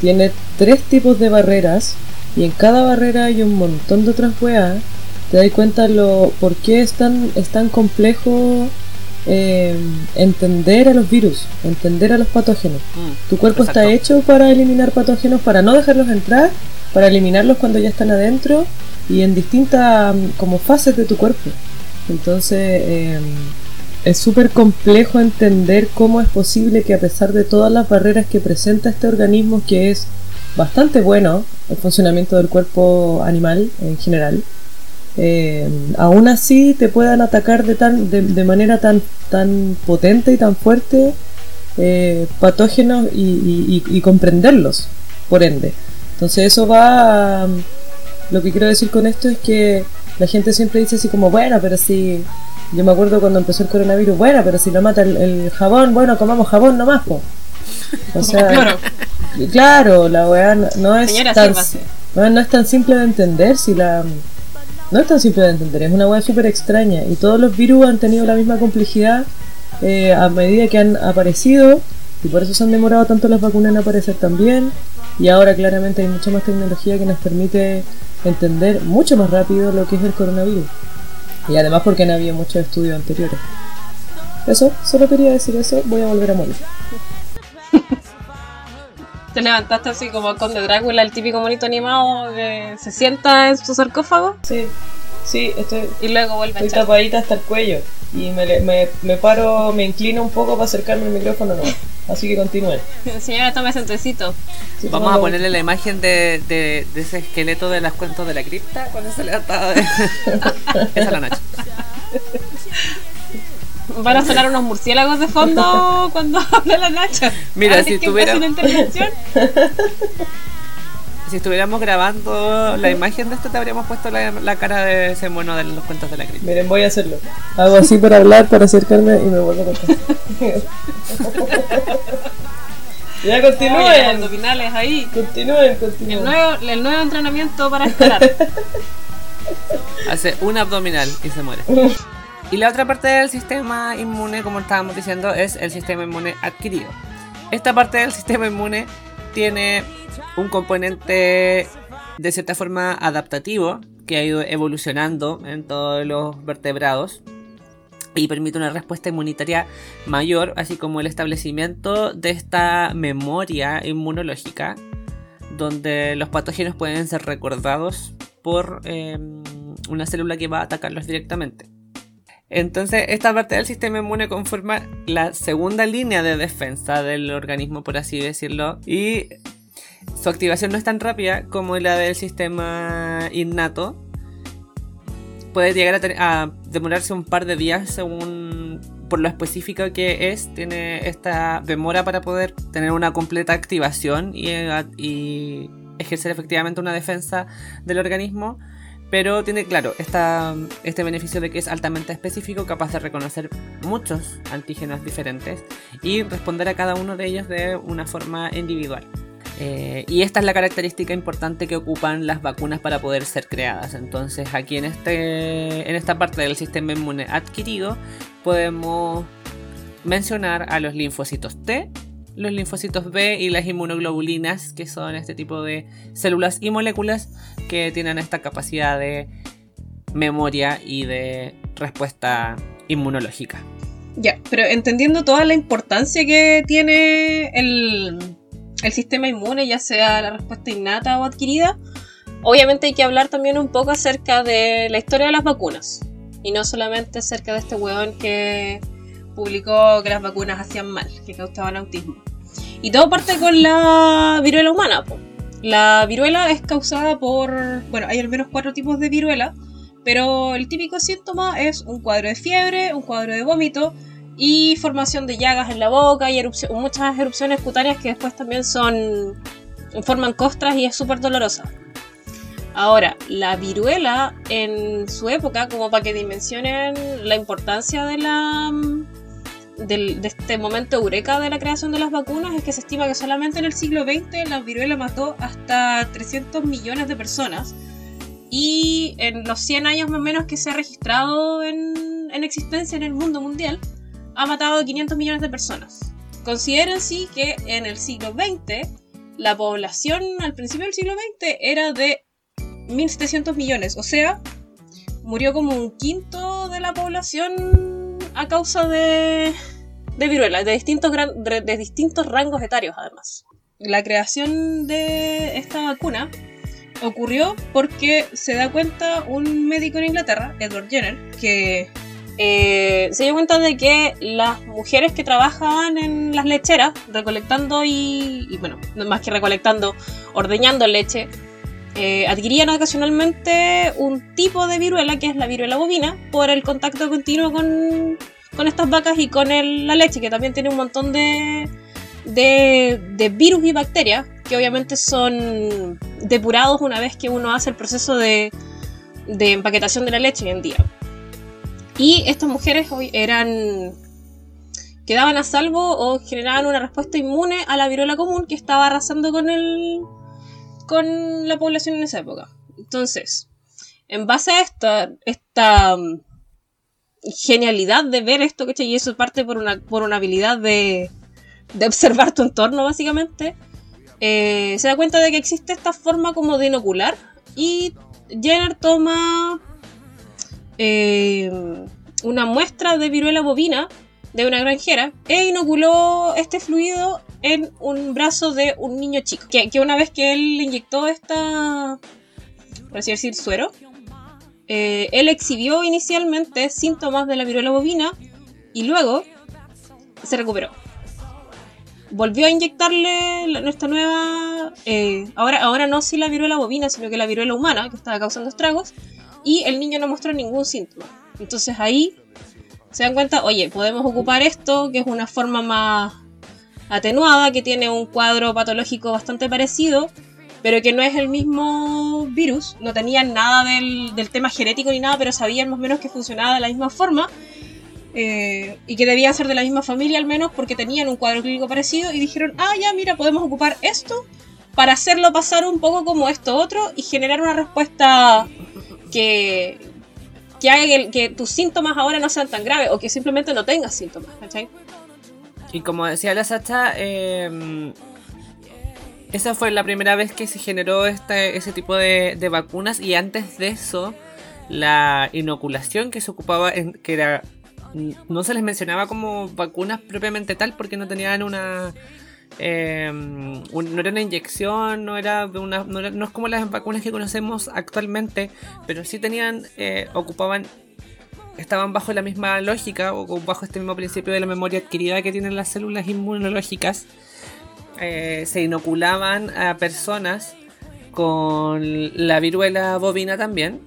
[SPEAKER 3] tiene tres tipos de barreras y en cada barrera hay un montón de otras weas, te das cuenta lo por qué es tan, es tan complejo eh, entender a los virus, entender a los patógenos. Mm, tu cuerpo está hecho para eliminar patógenos, para no dejarlos entrar, para eliminarlos cuando ya están adentro y en distintas mm, como fases de tu cuerpo. Entonces em, es súper complejo entender cómo es posible que a pesar de todas las barreras que presenta este organismo, que es bastante bueno el funcionamiento del cuerpo animal en general, eh, aún así te puedan atacar de, tan, de, manera tan, tan potente y tan fuerte eh, patógenos y, comprenderlos, por ende. Entonces eso va... lo que quiero decir con esto es que la gente siempre dice así como, bueno, pero si... Yo me acuerdo cuando empezó el coronavirus, bueno, pero si lo mata el, jabón, bueno, comamos jabón nomás, po. O sea, claro, la weá no, es tan, no, es tan simple de entender si la no es tan simple de entender, es una web súper extraña y todos los virus han tenido la misma complejidad eh, a medida que han aparecido y por eso se han demorado tanto las vacunas en aparecer también y ahora claramente hay mucha más tecnología que nos permite entender mucho más rápido lo que es el coronavirus y además porque no había muchos estudios anteriores. Eso, solo quería decir eso, voy a volver a morir.
[SPEAKER 2] Te levantaste así como con de Drácula, el típico monito animado que se sienta en su sarcófago.
[SPEAKER 3] Sí, sí, estoy.
[SPEAKER 2] Y luego vuelve
[SPEAKER 3] estoy tapadita hasta el cuello. Y me, me, me, paro, me inclino un poco para acercarme al micrófono, no. Así que continúen.
[SPEAKER 2] Señora, tome sentecito.
[SPEAKER 1] Vamos a ponerle la imagen de, de, de, ese esqueleto de las cuentos de la cripta cuando se levantaba. De... Esa es la noche.
[SPEAKER 2] Van a sonar unos murciélagos de fondo cuando habla la Nacha.
[SPEAKER 1] Mira, si tuviera... si estuviéramos grabando la imagen de esto, te habríamos puesto la, cara de ese mono de los cuentos de la cripta.
[SPEAKER 3] Miren, voy a hacerlo. Hago así para hablar, para acercarme y me vuelvo a contar. ya continúen.
[SPEAKER 2] abdominales ahí.
[SPEAKER 3] Continúen, continúen.
[SPEAKER 2] El nuevo, el nuevo entrenamiento para esperar.
[SPEAKER 1] Hace un abdominal y se muere. Y la otra parte del sistema inmune, como estábamos diciendo, es el sistema inmune adquirido. Esta parte del sistema inmune tiene un componente de cierta forma adaptativo que ha ido evolucionando en todos los vertebrados y permite una respuesta inmunitaria mayor, así como el establecimiento de esta memoria inmunológica, donde los patógenos pueden ser recordados por em, una célula que va a atacarlos directamente. Entonces, esta parte del sistema inmune conforma la segunda línea de defensa del organismo, por así decirlo. Y su activación no es tan rápida como la del sistema innato. Puede llegar a, demorarse un par de días según por lo específico que es. Tiene esta demora para poder tener una completa activación y, y ejercer efectivamente una defensa del organismo. Pero tiene, claro, esta, este beneficio de que es altamente específico, capaz de reconocer muchos antígenos diferentes y responder a cada uno de ellos de una forma individual. Eh, y esta es la característica importante que ocupan las vacunas para poder ser creadas. Entonces aquí en, este, en esta parte del sistema inmune adquirido podemos mencionar a los linfocitos T, los linfocitos B y las inmunoglobulinas, que son este tipo de células y moléculas que tienen esta capacidad de memoria y de respuesta inmunológica.
[SPEAKER 2] Ya, pero entendiendo toda la importancia que tiene el, el sistema inmune, ya sea la respuesta innata o adquirida, obviamente hay que hablar también un poco acerca de la historia de las vacunas. Y no solamente acerca de este hueón que publicó que las vacunas hacían mal, que causaban autismo. Y todo parte con la viruela humana. La viruela es causada por, bueno, hay al menos cuatro tipos de viruela, pero el típico síntoma es un cuadro de fiebre, un cuadro de vómito, y formación de llagas en la boca y muchas erupciones cutáneas que después también son forman costras y es súper dolorosa. Ahora, la viruela en su época, como para que dimensionen la importancia de la de este momento eureka de la creación de las vacunas, es que se estima que solamente en el siglo XX la viruela mató hasta 300 millones de personas. Y en los 100 años más o menos que se ha registrado en, en existencia en el mundo mundial, ha matado a 500 millones de personas. Consideren sí que en el siglo XX la población al principio del siglo XX era de 1.700 millones, o sea, murió como un quinto de la población a causa de, de viruela, de distintos, de distintos rangos etarios además. La creación de esta vacuna ocurrió porque se da cuenta un médico en Inglaterra, Edward Jenner, que eh, se dio cuenta de que las mujeres que trabajaban en las lecheras, recolectando y, bueno, más que recolectando, ordeñando leche, eh, adquirían ocasionalmente un tipo de viruela, que es la viruela bovina, por el contacto continuo con, con estas vacas y con la leche, que también tiene un montón de, de, de, virus y bacterias, que obviamente son depurados una vez que uno hace el proceso de, de empaquetación de la leche hoy en día. Y estas mujeres hoy eran quedaban a salvo o generaban una respuesta inmune a la viruela común que estaba arrasando con el con la población en esa época. Entonces, en base a esta, esta um, genialidad de ver esto, ¿cachai? Y eso parte por una, por una habilidad de, de observar tu entorno, básicamente. Eh, se da cuenta de que existe esta forma como de inocular y Jenner toma eh, una muestra de viruela bovina de una granjera e inoculó este fluido en un brazo de un niño chico. Que, una vez que él inyectó esta, por así decir, suero, eh, él exhibió inicialmente síntomas de la viruela bovina y luego se recuperó. Volvió a inyectarle nuestra nueva. Eh, ahora, ahora no si la viruela bovina, sino que la viruela humana, que estaba causando estragos y el niño no mostró ningún síntoma. Entonces ahí se dan cuenta, oye, podemos ocupar esto, que es una forma más atenuada, que tiene un cuadro patológico bastante parecido, pero que no es el mismo virus, no tenían nada del, tema genético ni nada, pero sabían más o menos que funcionaba de la misma forma. Eh, y que debía ser de la misma familia al menos porque tenían un cuadro clínico parecido y dijeron, ah, ya, mira, podemos ocupar esto para hacerlo pasar un poco como esto otro y generar una respuesta que, que haga que, tus síntomas ahora no sean tan graves o que simplemente no tengas síntomas,
[SPEAKER 1] Y como decía la Sacha, em, esa fue la primera vez que se generó este, ese tipo de, vacunas y antes de eso, la inoculación que se ocupaba, en, que era, no se les mencionaba como vacunas propiamente tal porque no tenían una eh, no era una inyección, no era una, no, es como las vacunas que conocemos actualmente, pero sí tenían, eh, ocupaban estaban bajo la misma lógica o bajo este mismo principio de la memoria adquirida que tienen las células inmunológicas, eh, se inoculaban a personas con la viruela bovina también.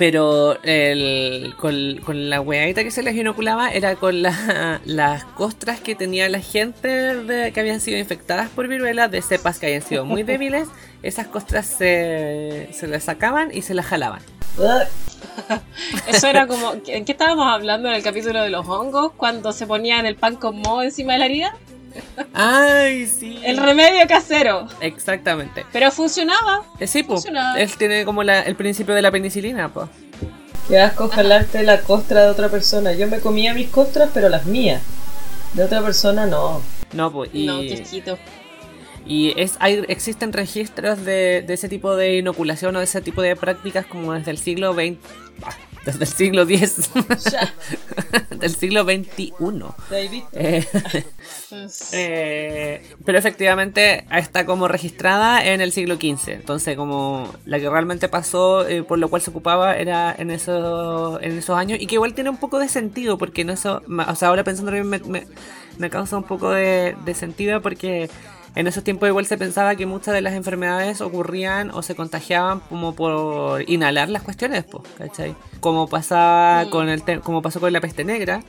[SPEAKER 1] Pero el, con, la weadita que se les inoculaba era con las costras que tenía la gente que habían sido infectadas por viruela, de cepas que habían sido muy débiles. Esas costras se, se las sacaban y se las jalaban.
[SPEAKER 2] Eso era como. ¿En qué estábamos hablando en el capítulo de los hongos? Cuando se ponían el pan con moho encima de la herida.
[SPEAKER 1] Ay, sí.
[SPEAKER 2] El remedio casero.
[SPEAKER 1] Exactamente.
[SPEAKER 2] Pero funcionaba.
[SPEAKER 1] Eh, sí, pues. Él tiene como el principio de la penicilina, pues.
[SPEAKER 3] Qué asco jalarte la costra de otra persona. Yo me comía mis costras, pero las mías. De otra persona no.
[SPEAKER 1] No, pues.
[SPEAKER 2] Y... No, qué
[SPEAKER 1] Y es, hay, existen registros de, de, ese tipo de inoculación o de ese tipo de prácticas como desde el siglo XX desde el siglo X. del siglo XXI. Eh, eh, pero efectivamente está como registrada en el siglo XV. Entonces, como la que realmente pasó, eh, por lo cual se ocupaba, era en, eso, en esos años. Y que igual tiene un poco de sentido, porque en eso. O sea, ahora pensando me, me, me causa un poco de, de sentido porque en esos tiempos igual se pensaba que muchas de las enfermedades ocurrían o se contagiaban como por inhalar las cuestiones, ¿cachai? Como pasaba con el como pasó con la peste negra,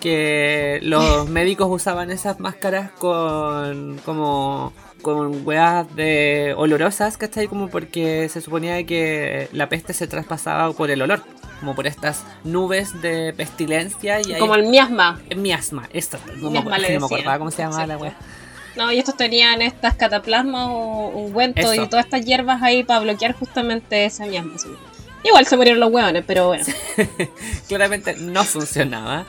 [SPEAKER 1] que los médicos usaban esas máscaras con como con hueas de olorosas, ¿cachai? Como porque se suponía que la peste se traspasaba por el olor, como por estas nubes de pestilencia y
[SPEAKER 2] como el miasma.
[SPEAKER 1] El miasma, esto, como, no me acordaba cómo se llamaba la wea.
[SPEAKER 2] No, y estos tenían estas cataplasmas o ungüentos y todas estas hierbas ahí para bloquear justamente esa miasma. Igual se murieron los hueones, pero bueno.
[SPEAKER 1] Claramente no funcionaba.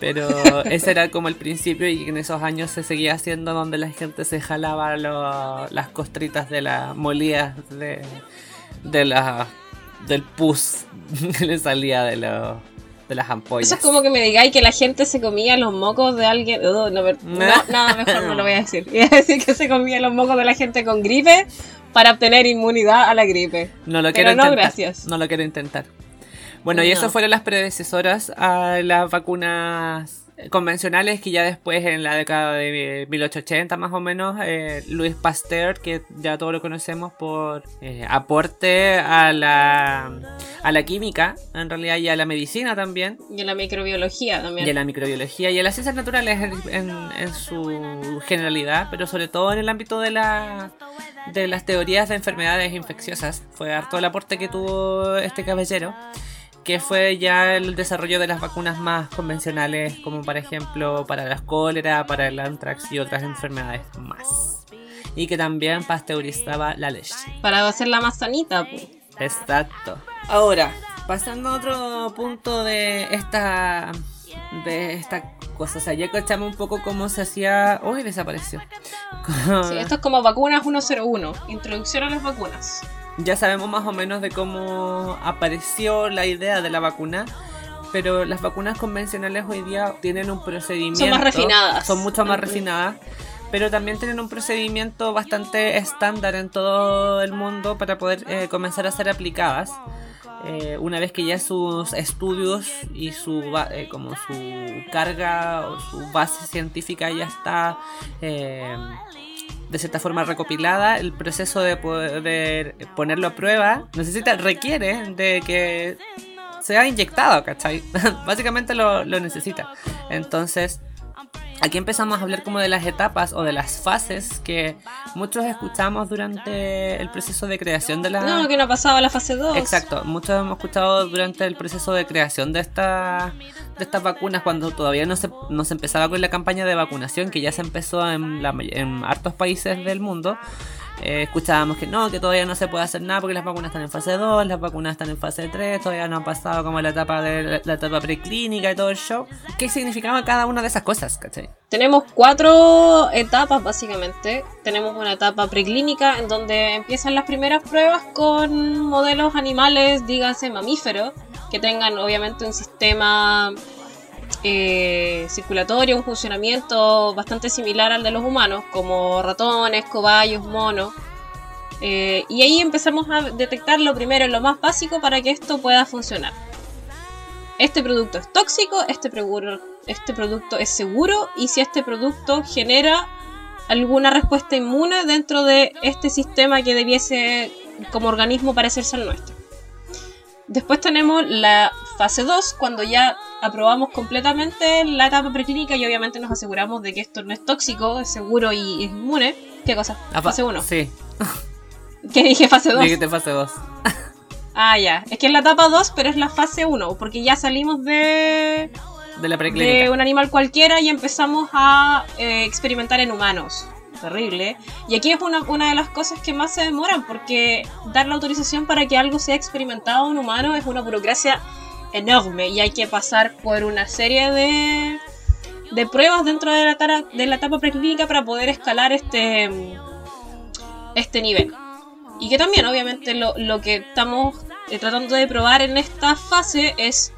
[SPEAKER 1] Pero ese era como el principio y en esos años se seguía haciendo donde la gente se jalaba las costritas de las molidas de, de la, del pus que le salía de los de las ampollas.
[SPEAKER 2] Eso es como que me digáis que la gente se comía los mocos de alguien. No, no, no, mejor no lo voy a decir. Iba a decir que se comía los mocos de la gente con gripe para obtener inmunidad a la gripe.
[SPEAKER 1] No lo quiero intentar. No, gracias. No lo quiero intentar. Bueno, y eso fueron las predecesoras a las vacunas convencionales que ya después en la década de 1880 más o menos eh, Luis Pasteur que ya todos lo conocemos por eh, aporte a la a la química en realidad y a la medicina también.
[SPEAKER 2] Y a la microbiología también.
[SPEAKER 1] Y a la microbiología y a las ciencias naturales en, en, su generalidad pero sobre todo en el ámbito de la de las teorías de enfermedades infecciosas. Fue harto el aporte que tuvo este caballero que fue ya el desarrollo de las vacunas más convencionales, como por ejemplo para la cólera, para el antrax y otras enfermedades más. Y que también pasteurizaba la leche.
[SPEAKER 2] Para hacerla más sanita, pues.
[SPEAKER 1] Exacto. Ahora, pasando a otro punto de esta de esta cosa. O sea, ya cachamos un poco cómo se hacía. Uy, desapareció.
[SPEAKER 2] sí, esto es como vacunas 101. Introducción a las vacunas
[SPEAKER 1] ya sabemos más o menos de cómo apareció la idea de la vacuna. Pero las vacunas convencionales hoy día tienen un procedimiento. Son
[SPEAKER 2] más refinadas.
[SPEAKER 1] Son mucho más refinadas. Pero también tienen un procedimiento bastante estándar en todo el mundo para poder eh, comenzar a ser aplicadas. Eh, una vez que ya sus estudios y su eh, como su carga o su base científica ya está de cierta forma recopilada, el proceso de poder ponerlo a prueba necesita, requiere de que sea inyectado, ¿cachai? Básicamente lo, lo necesita. Entonces, Aquí empezamos a hablar como de las etapas o de las fases que muchos escuchamos durante el proceso de creación de la...
[SPEAKER 2] No, que no ha pasado a la fase 2.
[SPEAKER 1] Exacto, muchos hemos escuchado durante el proceso de creación de, esta, de estas vacunas cuando todavía no se, no se empezaba con la campaña de vacunación que ya se empezó en, la, en hartos países del mundo. Eh, escuchábamos que no, que todavía no se puede hacer nada porque las vacunas están en fase 2, las vacunas están en fase 3, todavía no ha pasado como la etapa de la, etapa preclínica y todo el show. ¿Qué significaba cada una de esas cosas, cachai?
[SPEAKER 2] Tenemos cuatro etapas básicamente. Tenemos una etapa preclínica en donde empiezan las primeras pruebas con modelos animales, díganse mamíferos, que tengan obviamente un sistema eh, circulatorio, un funcionamiento bastante similar al de los humanos, como ratones, cobayos, monos. Eh, y ahí empezamos a detectar lo primero, lo más básico para que esto pueda funcionar. este producto es tóxico, este, este producto es seguro y si este producto genera alguna respuesta inmune dentro de este sistema que debiese como organismo parecerse al nuestro. Después tenemos la fase 2, cuando ya aprobamos completamente la etapa preclínica y obviamente nos aseguramos de que esto no es tóxico, es seguro y es inmune. ¿Qué cosa? fase 1.
[SPEAKER 1] Sí.
[SPEAKER 2] ¿Qué dije fase 2?
[SPEAKER 1] Dijiste fase 2.
[SPEAKER 2] ah, ya. Es que es la etapa 2, pero es la fase 1, porque ya salimos de...
[SPEAKER 1] De la preclínica.
[SPEAKER 2] De un animal cualquiera y empezamos a eh, experimentar en humanos terrible. Y aquí es una, una, de las cosas que más se demoran, porque dar la autorización para que algo sea experimentado en humano es una burocracia enorme y hay que pasar por una serie de, de pruebas dentro de la, de la etapa preclínica para poder escalar este, este nivel. Y que también, obviamente, lo, lo que estamos eh, tratando de probar en esta fase es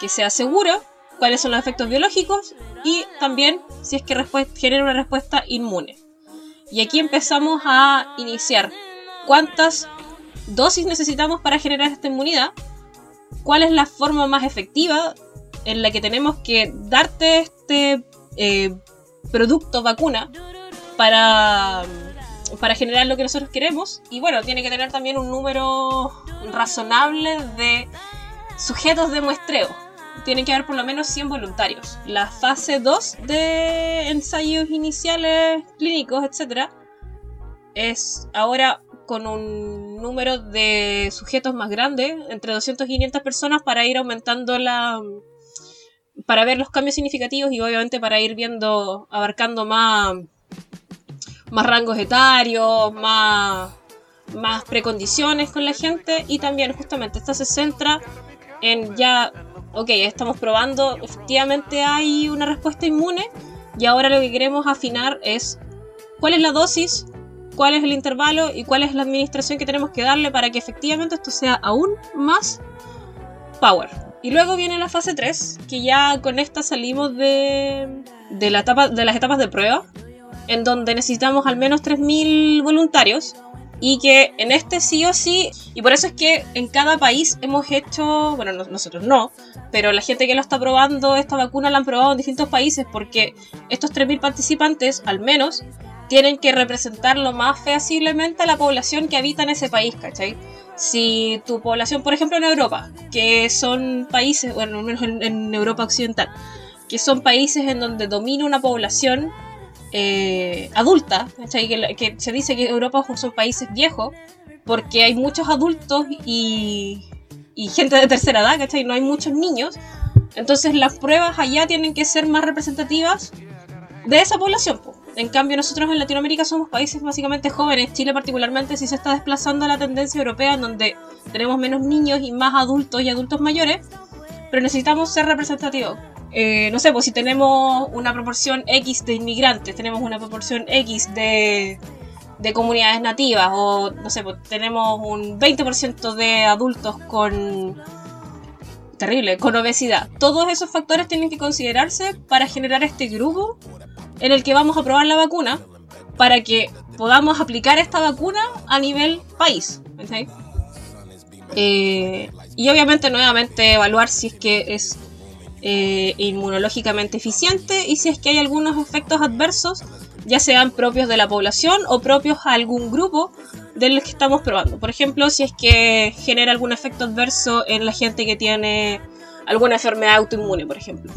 [SPEAKER 2] que sea seguro, cuáles son los efectos biológicos y también si es que genera una respuesta inmune. Y aquí empezamos a iniciar cuántas dosis necesitamos para generar esta inmunidad, cuál es la forma más efectiva en la que tenemos que darte este eh, producto vacuna para, para generar lo que nosotros queremos. Y bueno, tiene que tener también un número razonable de sujetos de muestreo. Tienen que haber por lo menos 100 voluntarios. La fase 2 de ensayos iniciales, clínicos, etc. es ahora con un número de sujetos más grande, entre 200 y 500 personas, para ir aumentando la. para ver los cambios significativos y obviamente para ir viendo, abarcando más. más rangos etarios, más. más precondiciones con la gente y también, justamente, esta se centra en ya. Ok, estamos probando, efectivamente hay una respuesta inmune y ahora lo que queremos afinar es cuál es la dosis cuál es el intervalo y cuál es la administración que tenemos que darle para que efectivamente esto sea aún más power. Y luego viene la fase 3, que ya con esta salimos de, de, la etapa, de las etapas de prueba, en donde necesitamos al menos 3.000 voluntarios. Y que en este sí o sí, y por eso es que en cada país hemos hecho, bueno, nosotros no, pero la gente que lo está probando, esta vacuna la han probado en distintos países, porque estos 3.000 participantes, al menos, tienen que representar lo más feasiblemente a la población que habita en ese país, ¿cachai? Si tu población, por ejemplo en Europa, que son países, bueno, al menos en, Europa Occidental, que son países en donde domina una población eh, adulta, ¿cachai? Que, se dice que Europa son países viejos, porque hay muchos adultos y, y gente de tercera edad, ¿cachai? No hay muchos niños. Entonces las pruebas allá tienen que ser más representativas de esa población. En cambio, nosotros en Latinoamérica somos países básicamente jóvenes. Chile particularmente sí se está desplazando a la tendencia europea en donde tenemos menos niños y más adultos y adultos mayores. Pero necesitamos ser representativos. Eh, no sé, pues si tenemos una proporción X de inmigrantes, tenemos una proporción X de, de comunidades nativas, o no sé, pues tenemos un 20% de adultos con terrible, con obesidad. Todos esos factores tienen que considerarse para generar este grupo en el que vamos a probar la vacuna para que podamos aplicar esta vacuna a nivel país. Eh, y obviamente nuevamente evaluar si es que es eh, inmunológicamente eficiente y si es que hay algunos efectos adversos, ya sean propios de la población o propios a algún grupo de los que estamos probando. Por ejemplo, si es que genera algún efecto adverso en la gente que tiene alguna enfermedad autoinmune, por ejemplo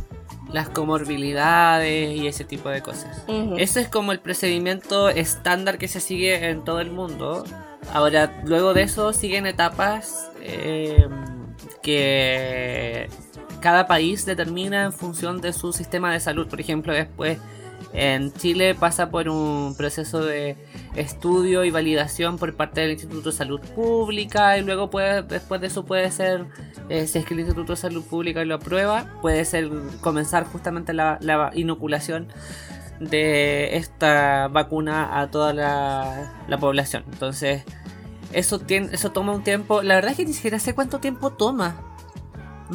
[SPEAKER 1] las comorbilidades y ese tipo de cosas. Ese es como el procedimiento estándar que se sigue en todo el mundo. Ahora, luego de eso siguen etapas eh, que cada país determina en función de su sistema de salud. Por ejemplo, después en Chile pasa por un proceso de estudio y validación por parte del Instituto de Salud Pública y luego puede, después de eso puede ser, eh, si es que el Instituto de Salud Pública lo aprueba, puede ser comenzar justamente la, inoculación de esta vacuna a toda la, población. Entonces, eso, tiene, eso toma un tiempo. La verdad es que ni siquiera sé cuánto tiempo toma.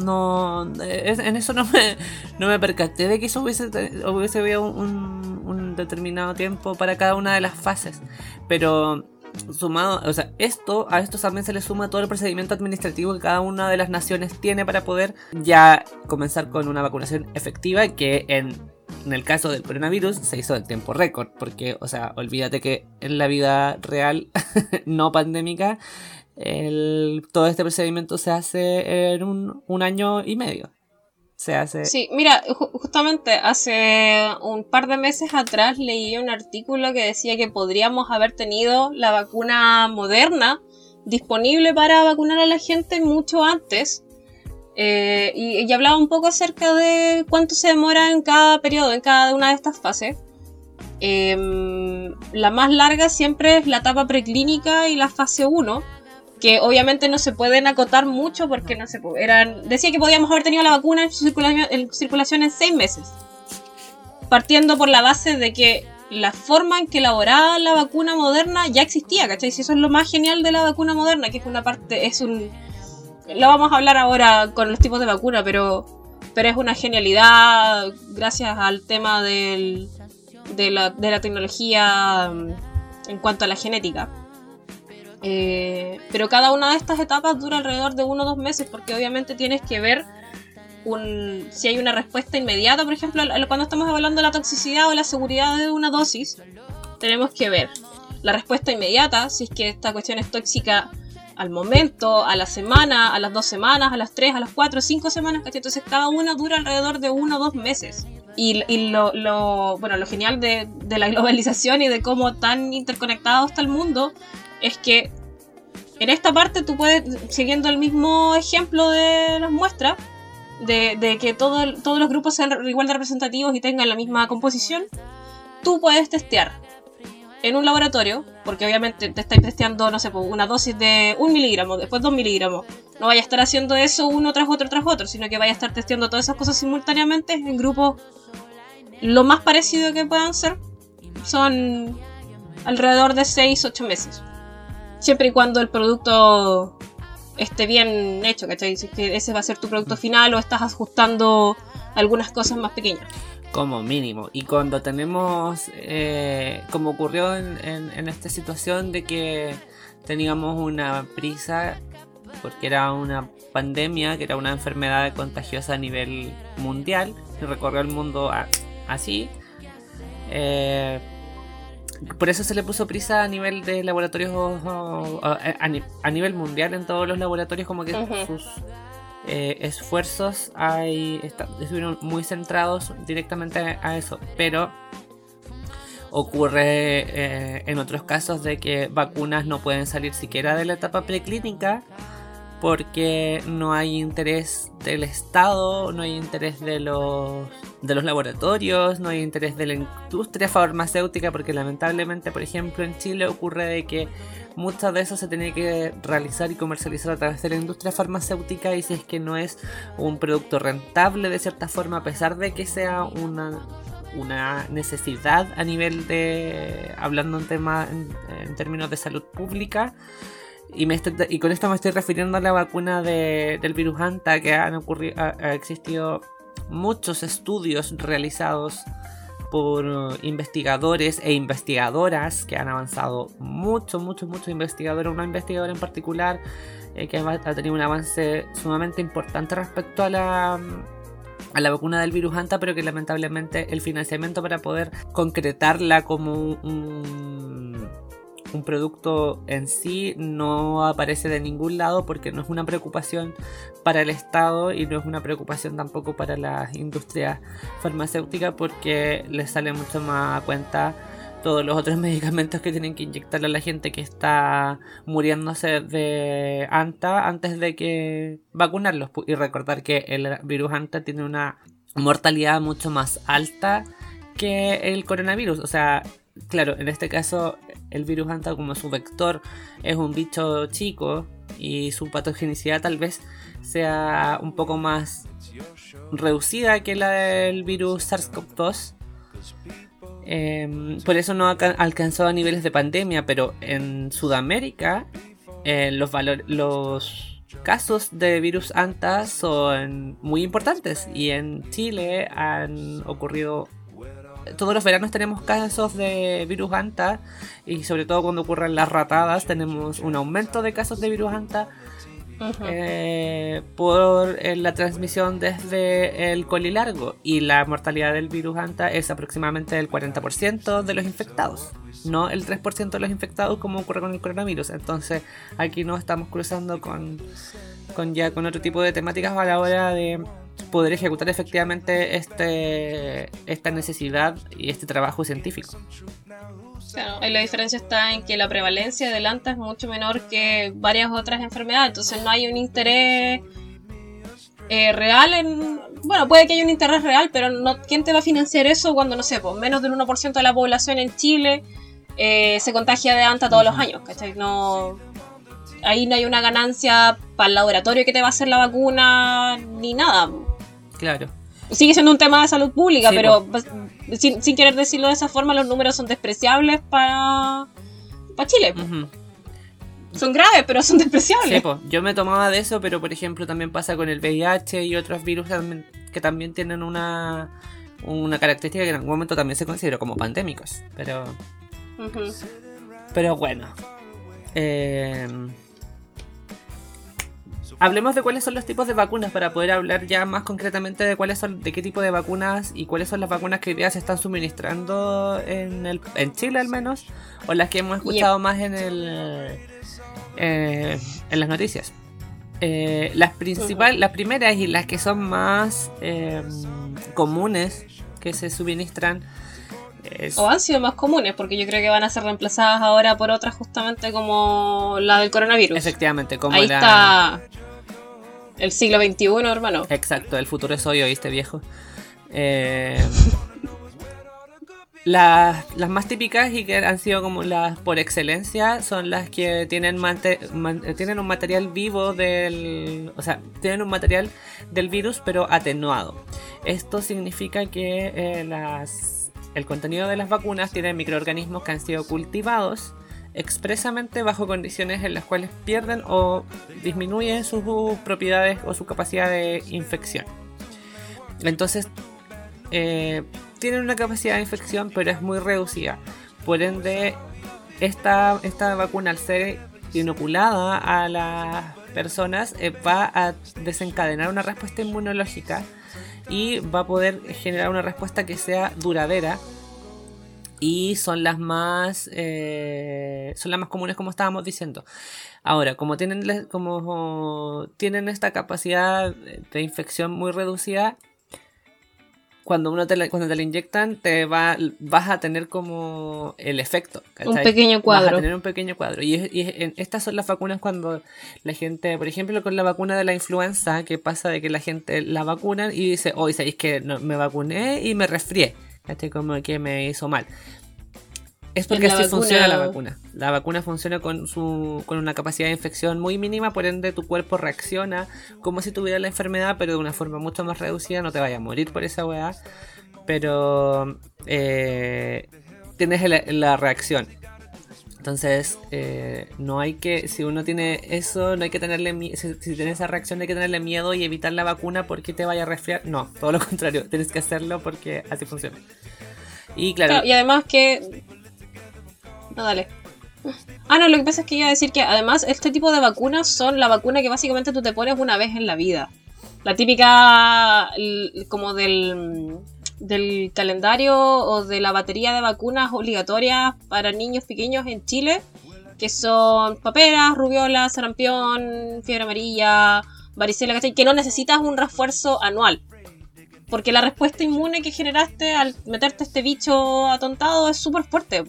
[SPEAKER 1] No, en eso no me, no me percaté de que eso hubiese, hubiese habido un, determinado tiempo para cada una de las fases. Pero sumado, o sea, esto, a esto también se le suma todo el procedimiento administrativo que cada una de las naciones tiene para poder ya comenzar con una vacunación efectiva que en, en el caso del coronavirus se hizo en tiempo récord, porque, o sea, olvídate que en la vida real, no pandémica, todo este procedimiento se hace en un, un año y medio se hace.
[SPEAKER 2] Sí, mira, justamente hace un par de meses atrás leí un artículo que decía que podríamos haber tenido la vacuna moderna disponible para vacunar a la gente mucho antes. Eh, y, hablaba un poco acerca de cuánto se demora en cada periodo, en cada una de estas fases. Em, la más larga siempre es la etapa preclínica y la fase 1 que obviamente no se pueden acotar mucho porque no se eran decía que podíamos haber tenido la vacuna en, circulación en seis meses partiendo por la base de que la forma en que elaboraba la vacuna moderna ya existía, ¿cachai? Si eso es lo más genial de la vacuna moderna, que es una parte, es un... Lo vamos a hablar ahora con los tipos de vacuna, pero, pero es una genialidad gracias al tema del, de, la, de la tecnología mm, en cuanto a la genética. Eh, pero cada una de estas etapas dura alrededor de uno o dos meses porque obviamente tienes que ver un, si hay una respuesta inmediata, por ejemplo, cuando estamos evaluando la toxicidad o la seguridad de una dosis, tenemos que ver la respuesta inmediata, si es que esta cuestión es tóxica al momento, a la semana, a las dos semanas, a las tres, a las cuatro, cinco semanas, Entonces cada una dura alrededor de uno o dos meses. Y, lo, bueno, lo genial de, de, la globalización y de cómo tan interconectado está el mundo es que en esta parte tú puedes, siguiendo el mismo ejemplo de las muestras, de, que todos los grupos sean igual de representativos y tengan la misma composición, tú puedes testear en un laboratorio, porque obviamente te estáis testeando, no sé, una dosis de un miligramo, después dos miligramos. No vaya a estar haciendo eso uno tras otro tras otro, sino que vaya a estar testeando todas esas cosas simultáneamente en grupos lo más parecido que puedan ser. Son alrededor de 6-8 meses siempre y cuando el producto esté bien hecho, ¿cachai? Si que ese va a ser tu producto final o estás ajustando algunas cosas más pequeñas.
[SPEAKER 1] Como mínimo. Y cuando tenemos, eh, como ocurrió en, en, esta situación de que teníamos una prisa, porque era una pandemia, que era una enfermedad contagiosa a nivel mundial, y recorrió el mundo así. Eh, por eso se le puso prisa a nivel de laboratorios, a, nivel mundial en todos los laboratorios, como que sus eh, esfuerzos hay, estuvieron muy centrados directamente a eso. Pero ocurre eh, en otros casos de que vacunas no pueden salir siquiera de la etapa preclínica porque no hay interés del Estado, no hay interés de los, de los laboratorios, no hay interés de la industria farmacéutica, porque lamentablemente, por ejemplo, en Chile ocurre de que muchas de eso se tiene que realizar y comercializar a través de la industria farmacéutica y si es que no es un producto rentable de cierta forma, a pesar de que sea una una necesidad a nivel de hablando en tema en términos de salud pública y, me con esto me estoy refiriendo a la vacuna del virus Anta, que han ocurrido, ha, existido muchos estudios realizados por investigadores e investigadoras que han avanzado mucho, mucho, mucho investigadores. Una investigadora en particular eh, que ha tenido un avance sumamente importante respecto a la, a la vacuna del virus Anta, pero que lamentablemente el financiamiento para poder concretarla como un producto en sí no aparece de ningún lado porque no es una preocupación para el Estado y no es una preocupación tampoco para la industria farmacéutica porque les sale mucho más a cuenta todos los otros medicamentos que tienen que inyectarle a la gente que está muriéndose de ANTA antes de que vacunarlos. Y recordar que el virus ANTA tiene una mortalidad mucho más alta que el coronavirus. O sea, claro, en este caso el virus anta como su vector es un bicho chico y su patogenicidad tal vez sea un poco más reducida que la del virus SARS-CoV-2. Em, por eso no ha alcanzado niveles de pandemia, pero en Sudamérica eh, los, los casos de virus anta son muy importantes y en Chile han ocurrido todos los veranos tenemos casos de virus anta y sobre todo cuando ocurren las ratadas tenemos un aumento de casos de virus anta eh, por eh, la transmisión desde el colilargo y la mortalidad del virus anta es aproximadamente el 40% de los infectados, no el 3% de los infectados como ocurre con el coronavirus. Entonces aquí no estamos cruzando con, con ya con otro tipo de temáticas a la hora de poder ejecutar efectivamente este, esta necesidad y este trabajo científico.
[SPEAKER 2] Claro, la diferencia está en que la prevalencia del ANTA es mucho menor que varias otras enfermedades, entonces no hay un interés eh, real en... Bueno, puede que haya un interés real, pero no, ¿quién te va a financiar eso cuando, no sé, pues menos del 1% de la población en Chile eh, se contagia de ANTA todos los años? ¿cachai? No, ahí no hay una ganancia para el laboratorio que te va a hacer la vacuna ni nada.
[SPEAKER 1] Claro.
[SPEAKER 2] Sigue siendo un tema de salud pública, pero sin, querer decirlo de esa forma, los números son despreciables para, para Chile. Son graves, pero son despreciables.
[SPEAKER 1] yo me tomaba de eso, pero por ejemplo también pasa con el VIH y otros virus que también tienen una, una característica que en algún momento también se considera como pandémicos. Pero, pero bueno. Eh, Hablemos de cuáles son los tipos de vacunas para poder hablar ya más concretamente de cuáles son, de qué tipo de vacunas y cuáles son las vacunas que ya se están suministrando en, el, en Chile al menos, o las que hemos escuchado más en el eh, en las noticias. Eh, las principales, las primeras y las que son más eh, comunes que se suministran
[SPEAKER 2] O han sido más comunes, porque yo creo que van a ser reemplazadas ahora por otras justamente como la del coronavirus.
[SPEAKER 1] Efectivamente, como
[SPEAKER 2] Ahí está el siglo XXI, hermano.
[SPEAKER 1] Exacto, el futuro es hoy, ¿oíste, viejo? Eh, las, más típicas y que han sido como las por excelencia son las que tienen, tienen un material vivo del. O sea, tienen un material del virus pero atenuado. Esto significa que eh, las, el contenido de las vacunas tiene microorganismos que han sido cultivados expresamente bajo condiciones en las cuales pierden o disminuyen sus propiedades o su capacidad de infección. Entonces, eh, tienen una capacidad de infección, pero es muy reducida. Por ende, esta, esta vacuna, al ser inoculada a las personas, eh, va a desencadenar una respuesta inmunológica y va a poder generar una respuesta que sea duradera y son las más eh, son las más comunes como estábamos diciendo. Ahora como tienen como tienen esta capacidad de infección muy reducida cuando uno te la, cuando te la inyectan te va vas a tener como el efecto
[SPEAKER 2] un pequeño cuadro vas
[SPEAKER 1] a tener un pequeño cuadro. Y, estas son las vacunas cuando la gente por ejemplo con la vacuna de la influenza que pasa de que la gente la vacunan y dice hoy sabéis que no, me vacuné y me resfrié este como que me hizo mal. Es porque así funciona la vacuna. La vacuna funciona con, su, con una capacidad de infección muy mínima, por ende tu cuerpo reacciona como si tuviera la enfermedad, pero de una forma mucho más reducida. No te vaya a morir por esa weá, pero eh, tienes la, reacción. Entonces, eh, no hay que, si uno tiene eso, no hay que tenerle, si, si tienes esa reacción, no hay que tenerle miedo y evitar la vacuna porque te vaya a resfriar. No, todo lo contrario, tienes que hacerlo porque así funciona. Y claro.
[SPEAKER 2] y además que. No, dale. Ah, no, lo que pasa es que iba a decir que además este tipo de vacunas son la vacuna que básicamente tú te pones una vez en la vida. La típica como del, calendario o de la batería de vacunas obligatorias para niños pequeños en Chile, que son paperas, rubiola, sarampión, fiebre amarilla, varicela, Que no necesitas un refuerzo anual. Porque la respuesta inmune que generaste al meterte este bicho atontado es súper fuerte.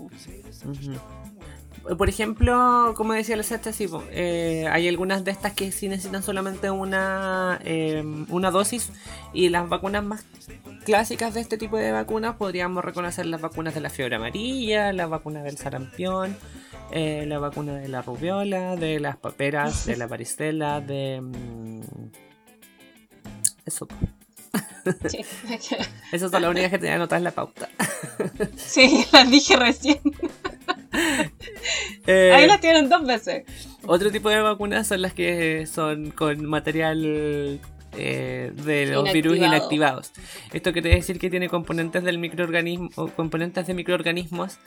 [SPEAKER 1] Por ejemplo, como decía la Sacha, eh, hay algunas de estas que sí necesitan solamente una, eh, una dosis y las vacunas más clásicas de este tipo de vacunas podríamos reconocer las vacunas de la fiebre amarilla, la vacuna del sarampión, eh, la vacuna de la rubiola, de las paperas, de la varicela, de... Mm, eso. Sí. Esas son las únicas que tenía anotadas en la pauta.
[SPEAKER 2] sí, las dije recién. Eh, Ahí las tienen dos veces.
[SPEAKER 1] Otro tipo de vacunas son las que son con material eh, de los virus inactivados. Esto quiere decir que tiene componentes del microorganismo, componentes de microorganismos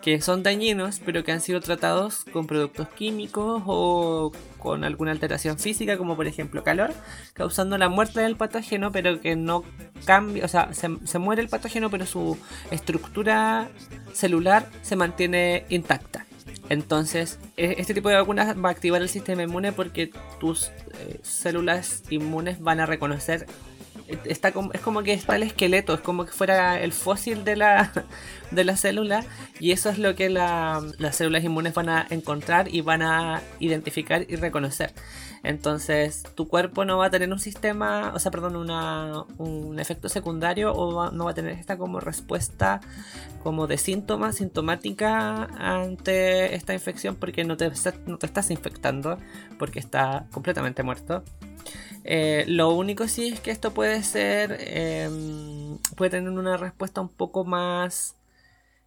[SPEAKER 1] que son dañinos, pero que han sido tratados con productos químicos o con alguna alteración física, como por ejemplo calor, causando la muerte del patógeno, pero que no cambia, o sea, se, se muere el patógeno, pero su estructura celular se mantiene intacta. Entonces, e, este tipo de vacunas va a activar el sistema inmune porque tus eh, células inmunes van a reconocer. Está como, es como que está el esqueleto, es como que fuera el fósil de la, de la célula y eso es lo que las células inmunes van a encontrar y van a identificar y reconocer. Entonces, tu cuerpo no va a tener un sistema, o sea, perdón, un efecto secundario o no va a tener esta como respuesta como de síntomas, sintomática ante esta infección porque no te, estás infectando, porque está completamente muerto. Eh, lo único sí es que esto puede ser, em, puede tener una respuesta un poco más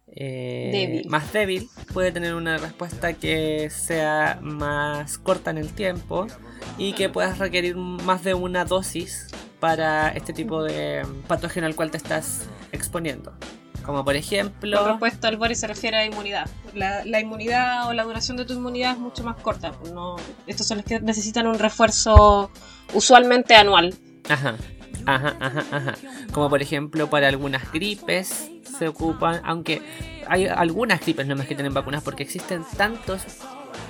[SPEAKER 1] eh, más débil, puede tener una respuesta que sea más corta en el tiempo y que puedas requerir más de una dosis para este tipo de patógeno al cual te estás exponiendo. Como por ejemplo...
[SPEAKER 2] Por respuesta al Boris se refiere a inmunidad. La, la, inmunidad o la duración de tu inmunidad es mucho más corta. No, estos son los que necesitan un refuerzo usualmente anual.
[SPEAKER 1] Ajá, ajá, ajá, ajá. Como por ejemplo para algunas gripes se ocupan, aunque hay algunas gripes no más que tienen vacunas porque existen tantos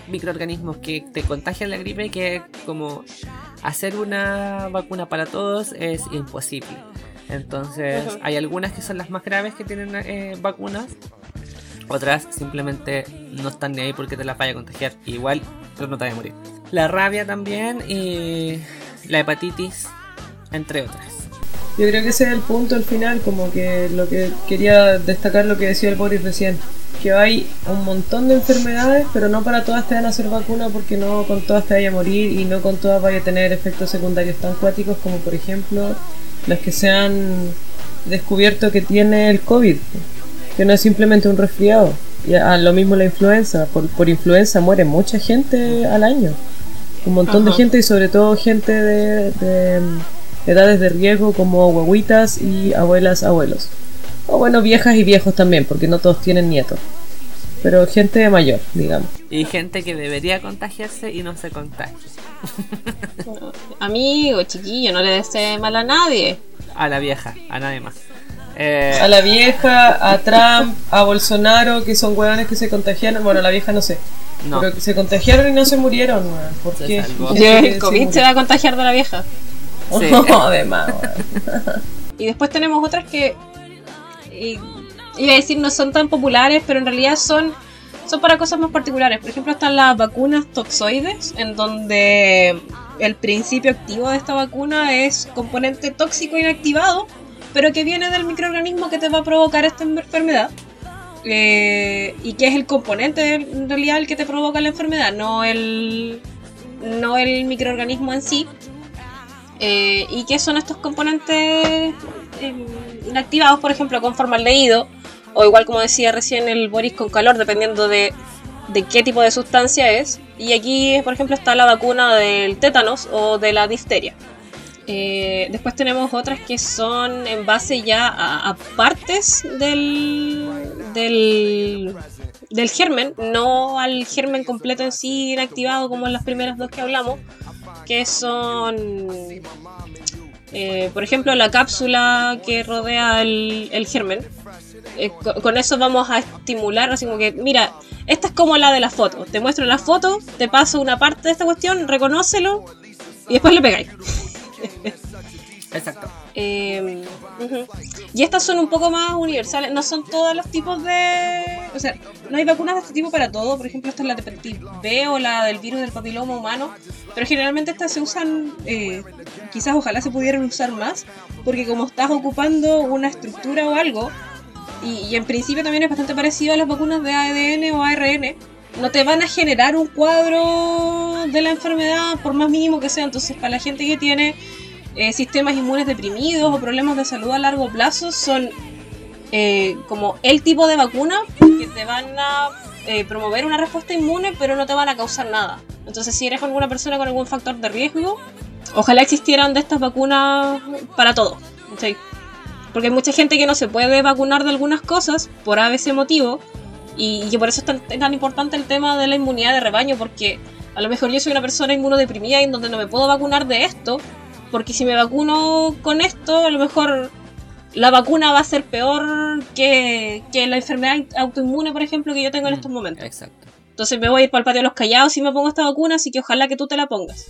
[SPEAKER 1] microorganismos que te contagian la gripe que como hacer una vacuna para todos es imposible. Entonces hay algunas que son las más graves que tienen eh, vacunas, otras simplemente no están ni ahí porque te las vaya a contagiar. Igual pero no te vaya a morir. La rabia también y la hepatitis, entre otras.
[SPEAKER 3] Yo creo que ese es el punto al final, como que lo que quería destacar lo que decía el Boris recién, que hay un montón de enfermedades, pero no para todas te van a hacer vacuna porque no con todas te vaya a morir y no con todas vaya a tener efectos secundarios tan cuáticos como por ejemplo las que se han descubierto que tiene el COVID, que no es simplemente un resfriado. Y a lo mismo la influenza, por, por influenza muere mucha gente al año, un montón de gente y sobre todo gente de edades de riesgo como guaguitas y abuelas, abuelos. O bueno, viejas y viejos también, porque no todos tienen nietos. Pero gente mayor, digamos.
[SPEAKER 1] Y gente que debería contagiarse y no se contagia.
[SPEAKER 2] Amigo, chiquillo, no le desee mal a nadie.
[SPEAKER 1] A la vieja, a nadie más.
[SPEAKER 3] Eh, a la vieja, a Trump, a Bolsonaro, que son hueones que se contagiaron. Bueno, la vieja no sé. Pero que se contagiaron y no se murieron. ¿Por qué?
[SPEAKER 2] El COVID se va a contagiar de la vieja. y después tenemos otras que iba a decir no son tan populares, pero en realidad son son para cosas más particulares. Por ejemplo, están las vacunas toxoides, en donde el principio activo de esta vacuna es componente tóxico inactivado, pero que viene del microorganismo que te va a provocar esta enfermedad. Eh, y que es el componente en realidad el que te provoca la enfermedad, no el, no el microorganismo en sí. Eh, ¿Y qué son estos componentes eh, inactivados, por ejemplo, con leído O igual como decía recién el Boris con calor, dependiendo de, qué tipo de sustancia es. Y aquí, por ejemplo, está la vacuna del tétanos o de la difteria. Eh, después tenemos otras que son en base ya a, partes del, del, del, germen, no al germen completo en sí inactivado como en las primeras dos que hablamos, que son, eh, por ejemplo, la cápsula que rodea el, germen. Eh, con, eso vamos a estimular, así como que, mira, esta es como la de la foto. Te muestro la foto, te paso una parte de esta cuestión, reconócelo y después le pegáis.
[SPEAKER 1] Exacto.
[SPEAKER 2] Em, y estas son un poco más universales. No son todos los tipos de. O sea, no hay vacunas de este tipo para todo. Por ejemplo, esta es la hepatitis B o la del virus del papiloma humano. Pero generalmente estas se usan. Eh, quizás ojalá se pudieran usar más. Porque como estás ocupando una estructura o algo. Y, y en principio también es bastante parecido a las vacunas de ADN o ARN no te van a generar un cuadro de la enfermedad por más mínimo que sea. Entonces, para la gente que tiene eh, sistemas inmunes deprimidos o problemas de salud a largo plazo son eh, como el tipo de vacuna que te van a eh, promover una respuesta inmune pero no te van a causar nada. Entonces si eres alguna persona con algún factor de riesgo ojalá existieran de estas vacunas para todo. ¿sí? Porque hay mucha gente que no se puede vacunar de algunas cosas por ese motivo. Y, y por eso es tan, es tan importante el tema de la inmunidad de rebaño, porque a lo mejor yo soy una persona inmunodeprimida y en donde no me puedo vacunar de esto, porque si me vacuno con esto, a lo mejor la vacuna va a ser peor que, que la enfermedad autoinmune, por ejemplo, que yo tengo en
[SPEAKER 1] Mm,
[SPEAKER 2] estos momentos.
[SPEAKER 1] Exacto.
[SPEAKER 2] Entonces me voy a ir para el patio de los callados y me pongo esta vacuna, así que ojalá que tú te la pongas.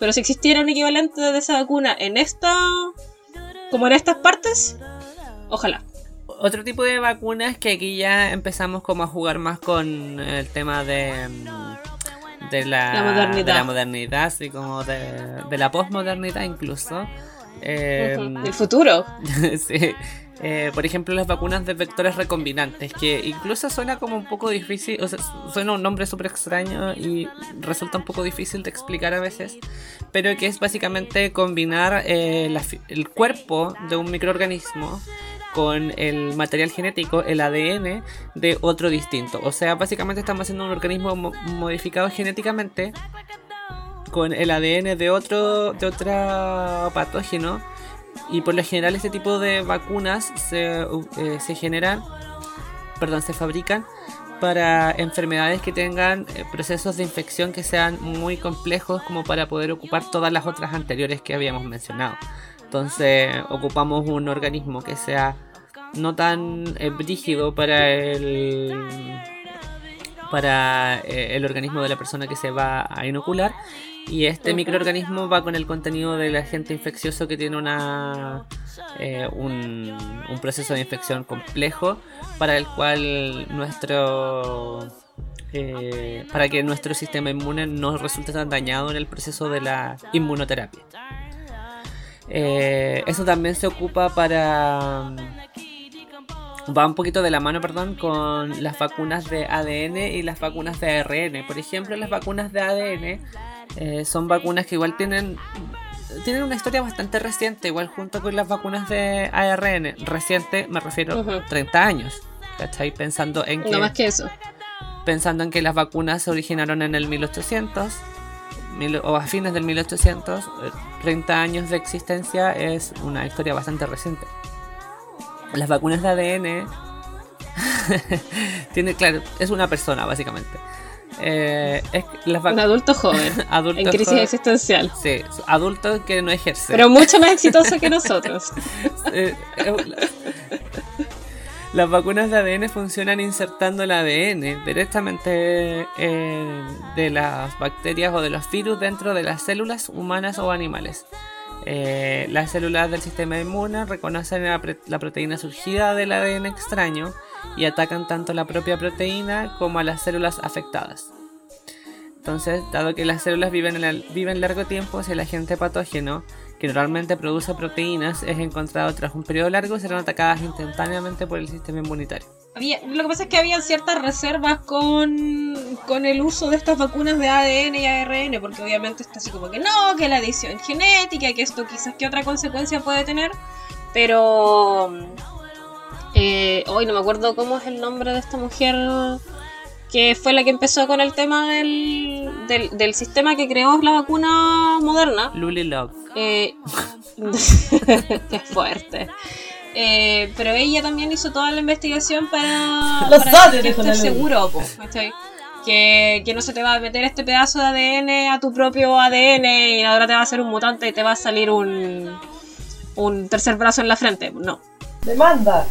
[SPEAKER 2] Pero si existiera un equivalente de esa vacuna en esta. como en estas partes, ojalá.
[SPEAKER 1] Otro tipo de vacunas que aquí ya empezamos como a jugar más con el tema de mm, de la,
[SPEAKER 2] La modernidad.
[SPEAKER 1] de la modernidad, así como de, de la posmodernidad incluso. Eh.
[SPEAKER 2] El futuro.
[SPEAKER 1] sí. Eh, por ejemplo, las vacunas de vectores recombinantes, que incluso suena como un poco difícil, o sea, suena un nombre súper extraño y resulta un poco difícil de explicar a veces, pero que es básicamente combinar eh, la el cuerpo de un microorganismo con el material genético, el ADN, de otro distinto. O sea, básicamente estamos haciendo un organismo mo- modificado genéticamente con el ADN de otro, de otro patógeno. Y por lo general este tipo de vacunas se, eh, se generan, perdón, se fabrican para enfermedades que tengan eh, procesos de infección que sean muy complejos como para poder ocupar todas las otras anteriores que habíamos mencionado. Entonces ocupamos un organismo que sea no tan eh, brígido para el para eh, el organismo de la persona que se va a inocular y este microorganismo va con el contenido del agente infeccioso que tiene una eh, un, un proceso de infección complejo para el cual nuestro eh, para que nuestro sistema inmune no resulte tan dañado en el proceso de la inmunoterapia. Eh, eso también se ocupa para va un poquito de la mano, perdón, con las vacunas de ADN y las vacunas de ARN. Por ejemplo, las vacunas de ADN eh, son vacunas que igual tienen tienen una historia bastante reciente, igual junto con las vacunas de ARN. Reciente, me refiero
[SPEAKER 2] Ujú.
[SPEAKER 1] 30 años. ¿Cachai? Pensando en que,
[SPEAKER 2] No más que eso.
[SPEAKER 1] pensando en que las vacunas se originaron en el 1800 mil- o a fines del 1800, eh, 30 años de existencia es una historia bastante reciente. Las vacunas de ADN tiene, claro, es una persona básicamente. Eh, es que las
[SPEAKER 2] Un adulto joven. en crisis existencial.
[SPEAKER 1] sí, adultos que no ejercen.
[SPEAKER 2] Pero mucho más exitoso que nosotros.
[SPEAKER 1] Eh, Las vacunas de ADN funcionan insertando el ADN directamente eh, de las bacterias o de los virus dentro de las células humanas o animales. Eh, las células del sistema inmune reconocen la, proteína surgida del ADN extraño y atacan tanto la propia proteína como a las células afectadas. Entonces, dado que las células viven, en el- viven largo tiempo, si el agente patógeno que normalmente produce proteínas es encontrado tras un periodo largo, serán atacadas instantáneamente por el sistema inmunitario.
[SPEAKER 2] Había- lo que pasa es que había ciertas reservas con, con el uso de estas vacunas de ADN y ARN, porque obviamente está así como que no, que la edición genética, que esto quizás qué otra consecuencia puede tener, pero eh, hoy no me acuerdo cómo es el nombre de esta mujer que fue la que empezó con el tema del, del, del sistema que creó la vacuna moderna.
[SPEAKER 1] Luli Love.
[SPEAKER 2] Eh, qué fuerte. Eh, pero ella también hizo toda la investigación para,
[SPEAKER 3] Los
[SPEAKER 2] para que estés seguro, po, ¿cachai? que, que no se te va a meter este pedazo de ADN a tu propio ADN y ahora te va a hacer un mutante y te va a salir un, un tercer brazo en la frente. No.
[SPEAKER 3] Demanda.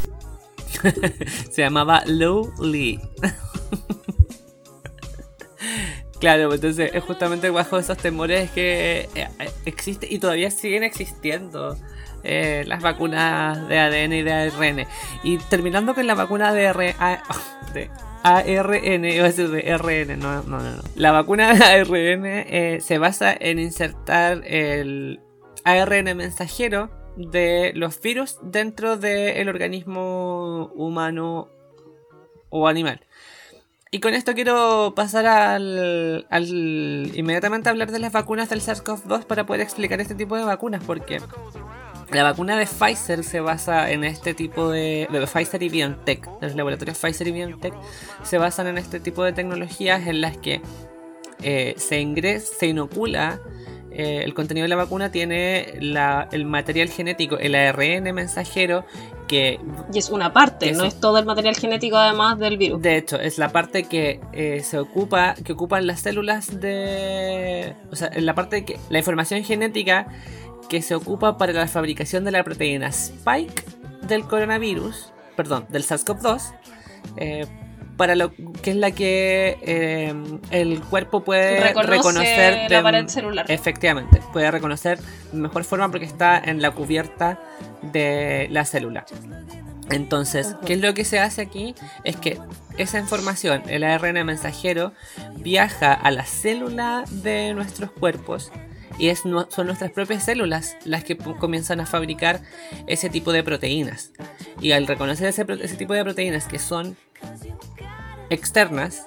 [SPEAKER 1] Se llamaba Lou Lee. Claro, pues entonces es justamente bajo esos temores que eh, eh, existe y todavía siguen existiendo eh, las vacunas de ADN y de ARN. Y terminando con la vacuna de, R- de ARN, iba a de RN, no, no, no. no. La vacuna de ARN se basa en insertar el ARN mensajero de los virus dentro del organismo humano o animal. Y con esto quiero pasar al, al inmediatamente hablar de las vacunas del SARS-CoV-2 para poder explicar este tipo de vacunas, porque la vacuna de Pfizer se basa en este tipo de, de Pfizer y BioNTech, los laboratorios Pfizer y BioNTech se basan en este tipo de tecnologías en las que eh, se ingresa, se inocula eh, el contenido de la vacuna tiene la- el material genético, el ARN mensajero, que
[SPEAKER 2] Y es una parte, no es todo el material genético además del virus.
[SPEAKER 1] de hecho es la parte que eh, se ocupa, que ocupan las células de... O sea, la parte que... La información genética que se ocupa para la fabricación de la proteína Spike del coronavirus, perdón, del SARS-CoV-2, eh, para lo que es la que eh, el cuerpo puede
[SPEAKER 2] Reconoce
[SPEAKER 1] reconocer
[SPEAKER 2] la pared celular.
[SPEAKER 1] Efectivamente, puede reconocer de mejor forma porque está en la cubierta de la célula. Entonces, ¿qué es lo que se hace aquí? Es que esa información, el ARN mensajero, viaja a la célula de nuestros cuerpos y es, son nuestras propias células las que comienzan a fabricar ese tipo de proteínas. Y al reconocer ese, ese tipo de proteínas que son externas,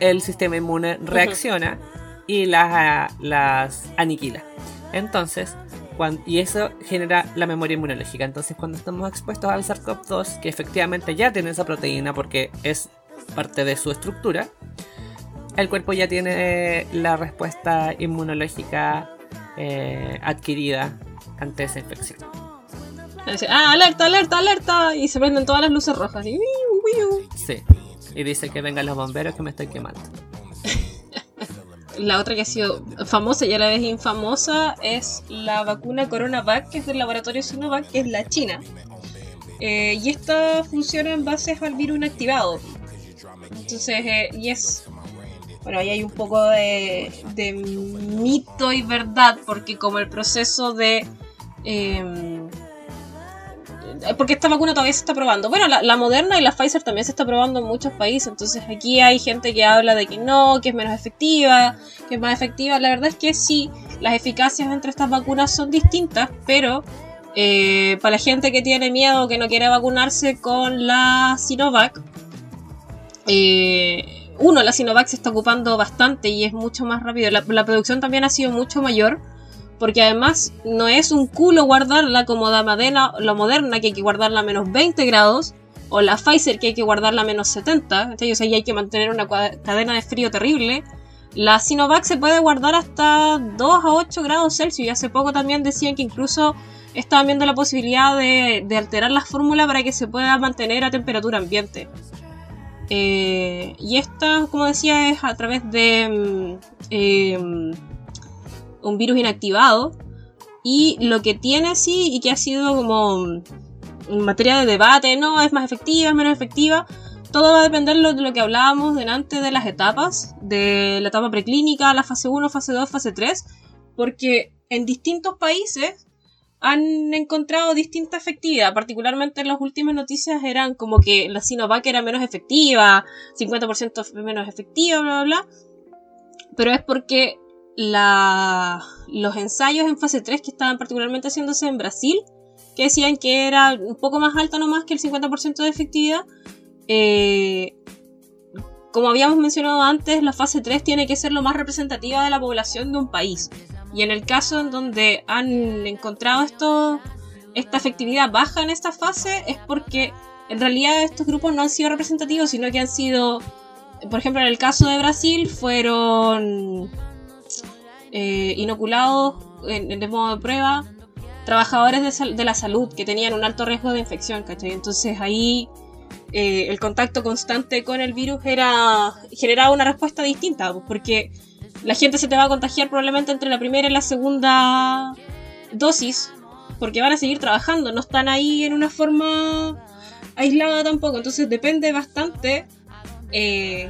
[SPEAKER 1] el sistema inmune reacciona y las, las aniquila. Entonces, cuan- y eso genera la memoria inmunológica. Entonces, cuando estamos expuestos al SARS-CoV-2, que efectivamente ya tiene esa proteína porque es parte de su estructura, el cuerpo ya tiene la respuesta inmunológica eh, adquirida ante esa infección.
[SPEAKER 2] Dice, ah, alerta, alerta, alerta. Y se prenden todas las luces rojas. Y.
[SPEAKER 1] Sí. Y dice que vengan los bomberos que me estoy quemando.
[SPEAKER 2] La otra que ha sido famosa y a la vez infamosa es la vacuna CoronaVac, que es del laboratorio Sinovac, que es la china. Eh, y esta funciona en base al virus inactivado. Entonces, eh, y es. Bueno, ahí hay un poco de, de mito y verdad, porque como el proceso de. em, porque esta vacuna todavía se está probando. Bueno, la, la Moderna y la Pfizer también se está probando en muchos países. Entonces aquí hay gente que habla de que no, que es menos efectiva, que es más efectiva. La verdad es que sí, las eficacias entre estas vacunas son distintas, pero eh, para la gente que tiene miedo, que no quiere vacunarse con la Sinovac, eh, uno, la Sinovac se está ocupando bastante y es mucho más rápido. La producción también ha sido mucho mayor. Porque además no es un culo guardarla como la Moderna, la Moderna que hay que guardarla a menos 20 grados, o la Pfizer que hay que guardarla a menos 70, ¿cachai? o sea, ahí hay que mantener una cadena de frío terrible. La Sinovac se puede guardar hasta 2 a 8 grados Celsius y hace poco también decían que incluso estaban viendo la posibilidad de, alterar la fórmula para que se pueda mantener a temperatura ambiente. Eh, y esta, como decía, es a través de... mm, em, un virus inactivado. Y lo que tiene sí, y que ha sido como mm, materia de debate, no, es más efectiva, es menos efectiva. Todo va a depender de lo que hablábamos delante de las etapas, de la etapa preclínica, la fase 1, fase 2, fase 3, porque en distintos países han encontrado distinta efectividad, particularmente en las últimas noticias eran como que la Sinovac era menos efectiva, 50% menos efectiva, bla, bla, bla. Pero es porque los ensayos en fase 3 que estaban particularmente haciéndose en Brasil, que decían que era un poco más alta nomás que el 50% de efectividad, eh, como habíamos mencionado antes, la fase 3 tiene que ser lo más representativa de la población de un país. Y en el caso en donde han encontrado esta efectividad baja en esta fase es porque en realidad estos grupos no han sido representativos, sino que han sido, por ejemplo, en el caso de Brasil, fueron eh, inoculados en, en- de modo de prueba trabajadores de, sal- de la salud que tenían un alto riesgo de infección, ¿cachai? Entonces ahí eh, el contacto constante con el virus era generaba una respuesta distinta, pues, porque la gente se te va a contagiar probablemente entre la primera y la segunda dosis, porque van a seguir trabajando, no están ahí en una forma aislada tampoco, entonces depende bastante. eh,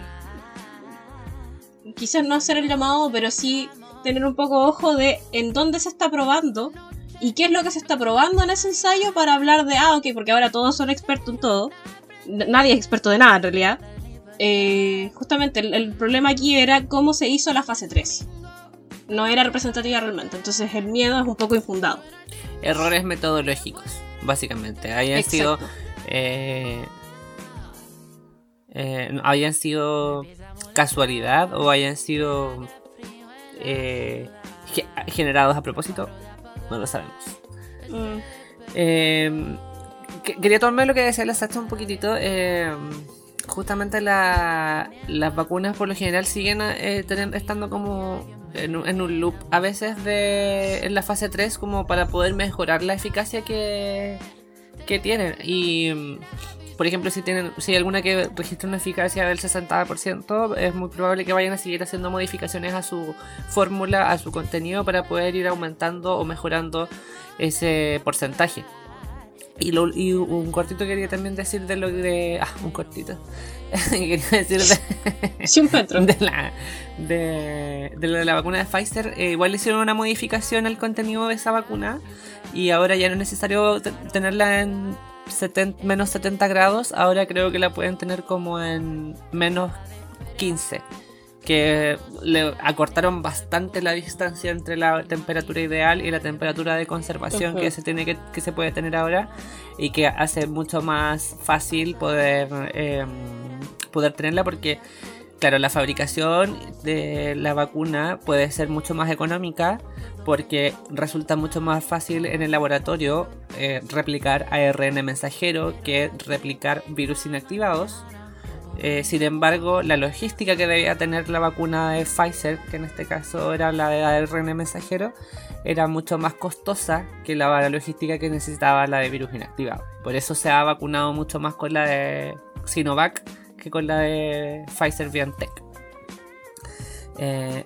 [SPEAKER 2] quizás no hacer el llamado, pero sí tener un poco ojo de en dónde se está probando y qué es lo que se está probando en ese ensayo para hablar de, ah, ok, porque ahora todos son expertos en todo. Nadie es experto de nada en realidad. Eh, justamente el, el problema aquí era cómo se hizo la fase 3. No era representativa realmente, entonces el miedo es un poco infundado.
[SPEAKER 1] Errores metodológicos, básicamente. Hayan sido. Eh, eh, hayan sido casualidad o hayan sido eh, ge- generados a propósito, no lo sabemos.
[SPEAKER 2] Mm,
[SPEAKER 1] Eh, que- quería tomarme lo que decía la Sacha un poquitito. eh, justamente la- las vacunas por lo general siguen eh, teniendo- estando como en, un- en un loop a veces de en la fase 3 como para poder mejorar la eficacia que, que tienen. Y por ejemplo, si tienen si hay alguna que registra una eficacia del 60%, es muy probable que vayan a seguir haciendo modificaciones a su fórmula, a su contenido para poder ir aumentando o mejorando ese porcentaje. Y, lo- y un cortito quería también decir de lo de. Ah, un cortito. quería decir de,
[SPEAKER 2] Sí, un
[SPEAKER 1] de la, de, de lo de la vacuna de Pfizer. eh, igual le hicieron una modificación al contenido de esa vacuna. Y ahora ya no es necesario te- tenerla en 70 menos 70 grados. Ahora creo que la pueden tener como en menos 15 que le acortaron bastante la distancia entre la temperatura ideal y la temperatura de conservación que se tiene que, que se puede tener ahora y que hace mucho más fácil poder eh, poder tenerla porque claro la fabricación de la vacuna puede ser mucho más económica porque resulta mucho más fácil en el laboratorio eh, replicar ARN mensajero que replicar virus inactivados eh, sin embargo, la logística que debía tener la vacuna de Pfizer, que en este caso era la de ARN mensajero, era mucho más costosa que la, logística que necesitaba la de virus inactivado. Por eso se ha vacunado mucho más con la de Sinovac que con la de Pfizer BioNTech. Eh,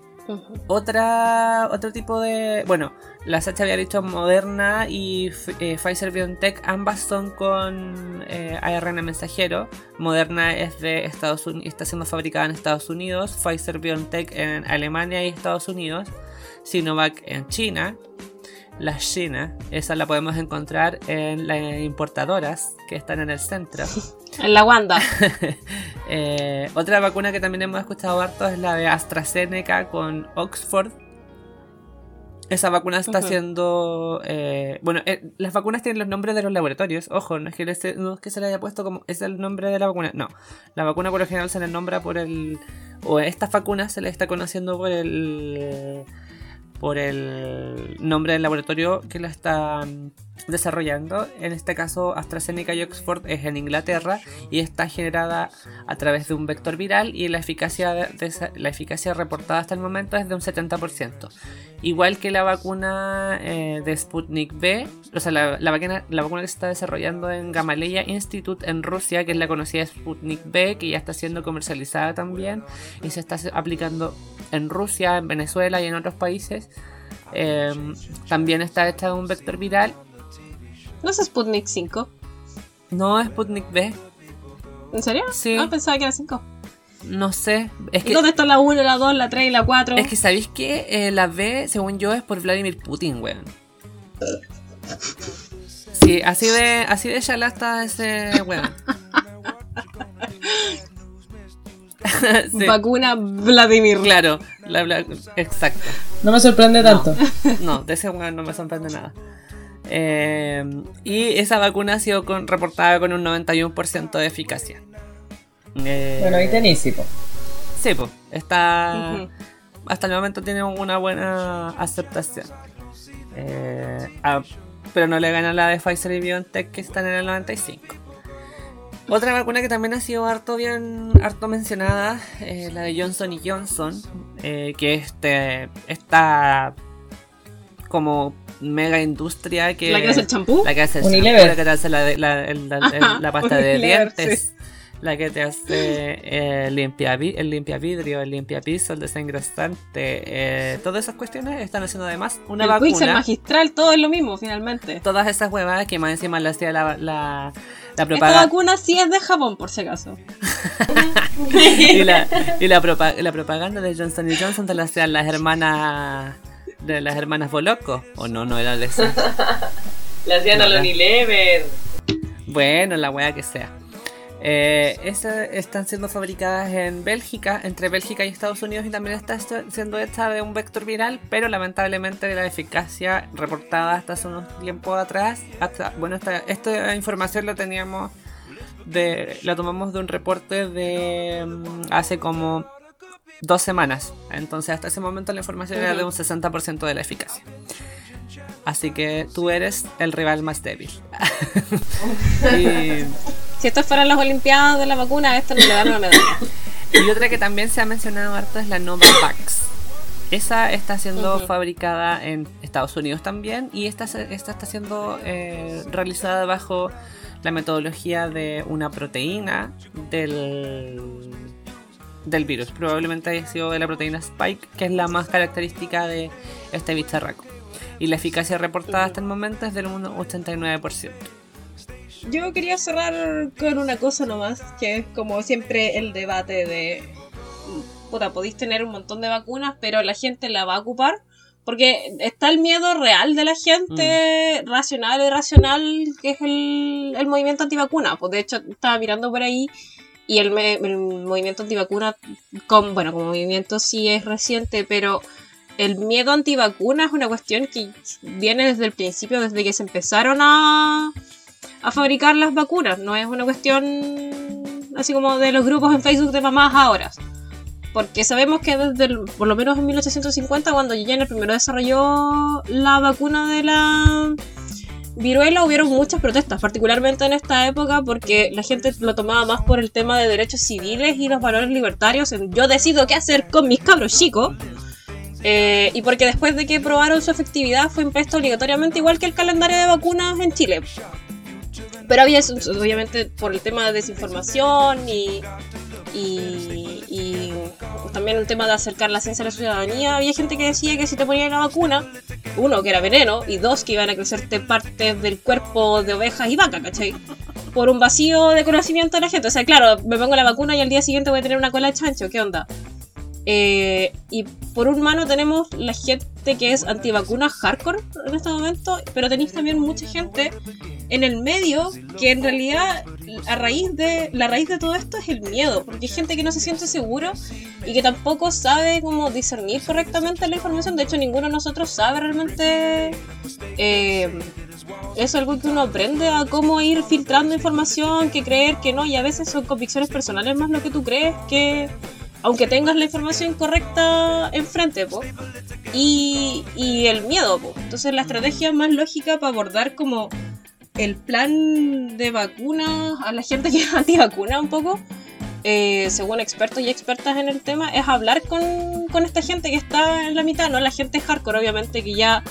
[SPEAKER 1] otra, otro tipo de. Bueno, la Sacha había dicho Moderna y eh, Pfizer BioNTech, ambas son con eh, ARN mensajero. Moderna es de Estados Unidos, está siendo fabricada en Estados Unidos. Pfizer BioNTech en Alemania y Estados Unidos. Sinovac en China. La China, esa la podemos encontrar en las importadoras que están en el centro.
[SPEAKER 2] En la Wanda.
[SPEAKER 1] Eh, otra vacuna que también hemos escuchado harto es la de AstraZeneca con Oxford. Esa vacuna está
[SPEAKER 2] Ujú.
[SPEAKER 1] siendo. eh, bueno, eh, las vacunas tienen los nombres de los laboratorios. Ojo, no es, que les- no es que se le haya puesto como. Es el nombre de la vacuna. No. La vacuna por lo general se le nombra por el. O estas vacunas se le está conociendo por el. Por el nombre del laboratorio que la está desarrollando. En este caso, AstraZeneca y Oxford es en Inglaterra y está generada a través de un vector viral y la eficacia, la eficacia reportada hasta el momento es de un 70%. Igual que la vacuna eh, de Sputnik B, o sea, la, la vacuna, la vacuna que se está desarrollando en Gamaleya Institute en Rusia, que es la conocida Sputnik B, que ya está siendo comercializada también y se está aplicando en Rusia, en Venezuela y en otros países. Eh, también está hecha de un vector viral.
[SPEAKER 2] ¿No es Sputnik 5?
[SPEAKER 1] No es Sputnik B,
[SPEAKER 2] ¿En serio?
[SPEAKER 1] Sí.
[SPEAKER 2] Ah, pensaba que era 5.
[SPEAKER 1] no sé. Es
[SPEAKER 2] ¿Y
[SPEAKER 1] que,
[SPEAKER 2] dónde está la 1, la 2, la 3 y la 4?
[SPEAKER 1] Es que sabéis que eh, la B, según yo, es por Vladimir Putin, weón. Sí, así de, así de está ese weón. Sí,
[SPEAKER 2] Vacuna Vladimir.
[SPEAKER 1] claro, la, bla- exacto.
[SPEAKER 3] No me sorprende tanto.
[SPEAKER 1] No, de ese weón no me sorprende nada. Eh, y esa vacuna ha sido con- reportada con un 91% de eficacia. Eh,
[SPEAKER 3] Bueno, ahí tenéis, sí, po.
[SPEAKER 1] Sí, pues, está. Hasta el momento tiene una buena aceptación. Eh, ah, pero no le gana la de Pfizer y BioNTech que están en el 95. Otra vacuna que también ha sido harto bien harto mencionada, eh, la de Johnson y Johnson, eh, que este esta como mega industria que
[SPEAKER 2] ¿La que hace el champú?
[SPEAKER 1] la que hace el shampoo, la que te hace la, de- la- el- la- el-
[SPEAKER 2] Ajá,
[SPEAKER 1] la pasta de dientes, la que te hace eh, limpia, el limpia vidrio, el limpia piso, el desengrasante, eh, todas esas cuestiones están haciendo además una
[SPEAKER 2] el
[SPEAKER 1] vacuna.
[SPEAKER 2] magistral, todo es lo mismo finalmente.
[SPEAKER 1] Todas esas huevadas que más encima le hacía la, la, la
[SPEAKER 2] Esta
[SPEAKER 1] propaganda.
[SPEAKER 2] vacuna sí es de Japón, por si acaso.
[SPEAKER 1] y la, y la, propa- la propaganda de Johnson Johnson te la hacían las hermanas de las hermanas Boloco o no no era de eso
[SPEAKER 3] La hacían
[SPEAKER 1] a la
[SPEAKER 3] Unilever.
[SPEAKER 1] bueno la wea que sea. Eh, esas están siendo fabricadas en Bélgica entre Bélgica y Estados Unidos y también está siendo hecha de un vector viral pero lamentablemente la eficacia reportada hasta hace unos tiempos atrás hasta bueno esta, esta información la teníamos de la tomamos de un reporte de mm, hace como dos semanas. Entonces hasta ese momento la información era de un 60% de la eficacia. Así que tú eres el rival más débil. y,
[SPEAKER 2] Si estas fueran las Olimpiadas de la vacuna, esto no le dan una medalla.
[SPEAKER 1] y otra que también se ha mencionado harto es la Novavax. esa está siendo fabricada en Estados Unidos también y esta, esta está siendo eh, realizada bajo la metodología de una proteína del, del virus. Probablemente haya sido de la proteína Spike, que es la más característica de este bicharraco. Y la eficacia reportada hasta el momento es del 89%.
[SPEAKER 2] Yo quería cerrar con una cosa nomás, que es como siempre el debate de... Puta, podéis tener un montón de vacunas, pero la gente la va a ocupar. Porque está el miedo real de la gente, mm. racional e irracional, que es el, el movimiento antivacuna. Pues de hecho, estaba mirando por ahí y el, el movimiento antivacuna, con, bueno, como movimiento sí es reciente, pero el miedo antivacuna es una cuestión que viene desde el principio, desde que se empezaron a, a fabricar las vacunas. No es una cuestión así como de los grupos en Facebook de mamás ahora. Porque sabemos que desde, por lo menos en 1850, cuando Jenner primero desarrolló la vacuna de la viruela, hubieron muchas protestas, particularmente en esta época, porque la gente lo tomaba más por el tema de derechos civiles y los valores libertarios. yo decido qué hacer con mis cabros chicos. Eh, y porque después de que probaron su efectividad fue impuesto obligatoriamente igual que el calendario de vacunas en Chile. Pero había, obviamente, por el tema de desinformación y, y, también el tema de acercar la ciencia a la ciudadanía, había gente que decía que si te ponían la vacuna, uno, que era veneno, y dos, que iban a crecerte partes del cuerpo de ovejas y vacas, ¿cachai? Por un vacío de conocimiento de la gente. O sea, claro, me pongo la vacuna y al día siguiente voy a tener una cola de chancho, ¿qué onda? Eh, y por un mano tenemos la gente que es antivacuna hardcore en este momento, pero tenéis también mucha gente en el medio que en realidad a raíz de la raíz de todo esto es el miedo, porque hay gente que no se siente seguro y que tampoco sabe cómo discernir correctamente la información. De hecho, ninguno de nosotros sabe realmente. Eh, es algo que uno aprende a cómo ir filtrando información, que creer que no, y a veces son convicciones personales más lo que tú crees que aunque tengas la información correcta enfrente, po, y, y el miedo. Po. Entonces la estrategia más lógica para abordar como el plan de vacuna a la gente que es antivacuna un poco, eh, según expertos y expertas en el tema, es hablar con, con esta gente que está en la mitad, no la gente hardcore, obviamente, que ya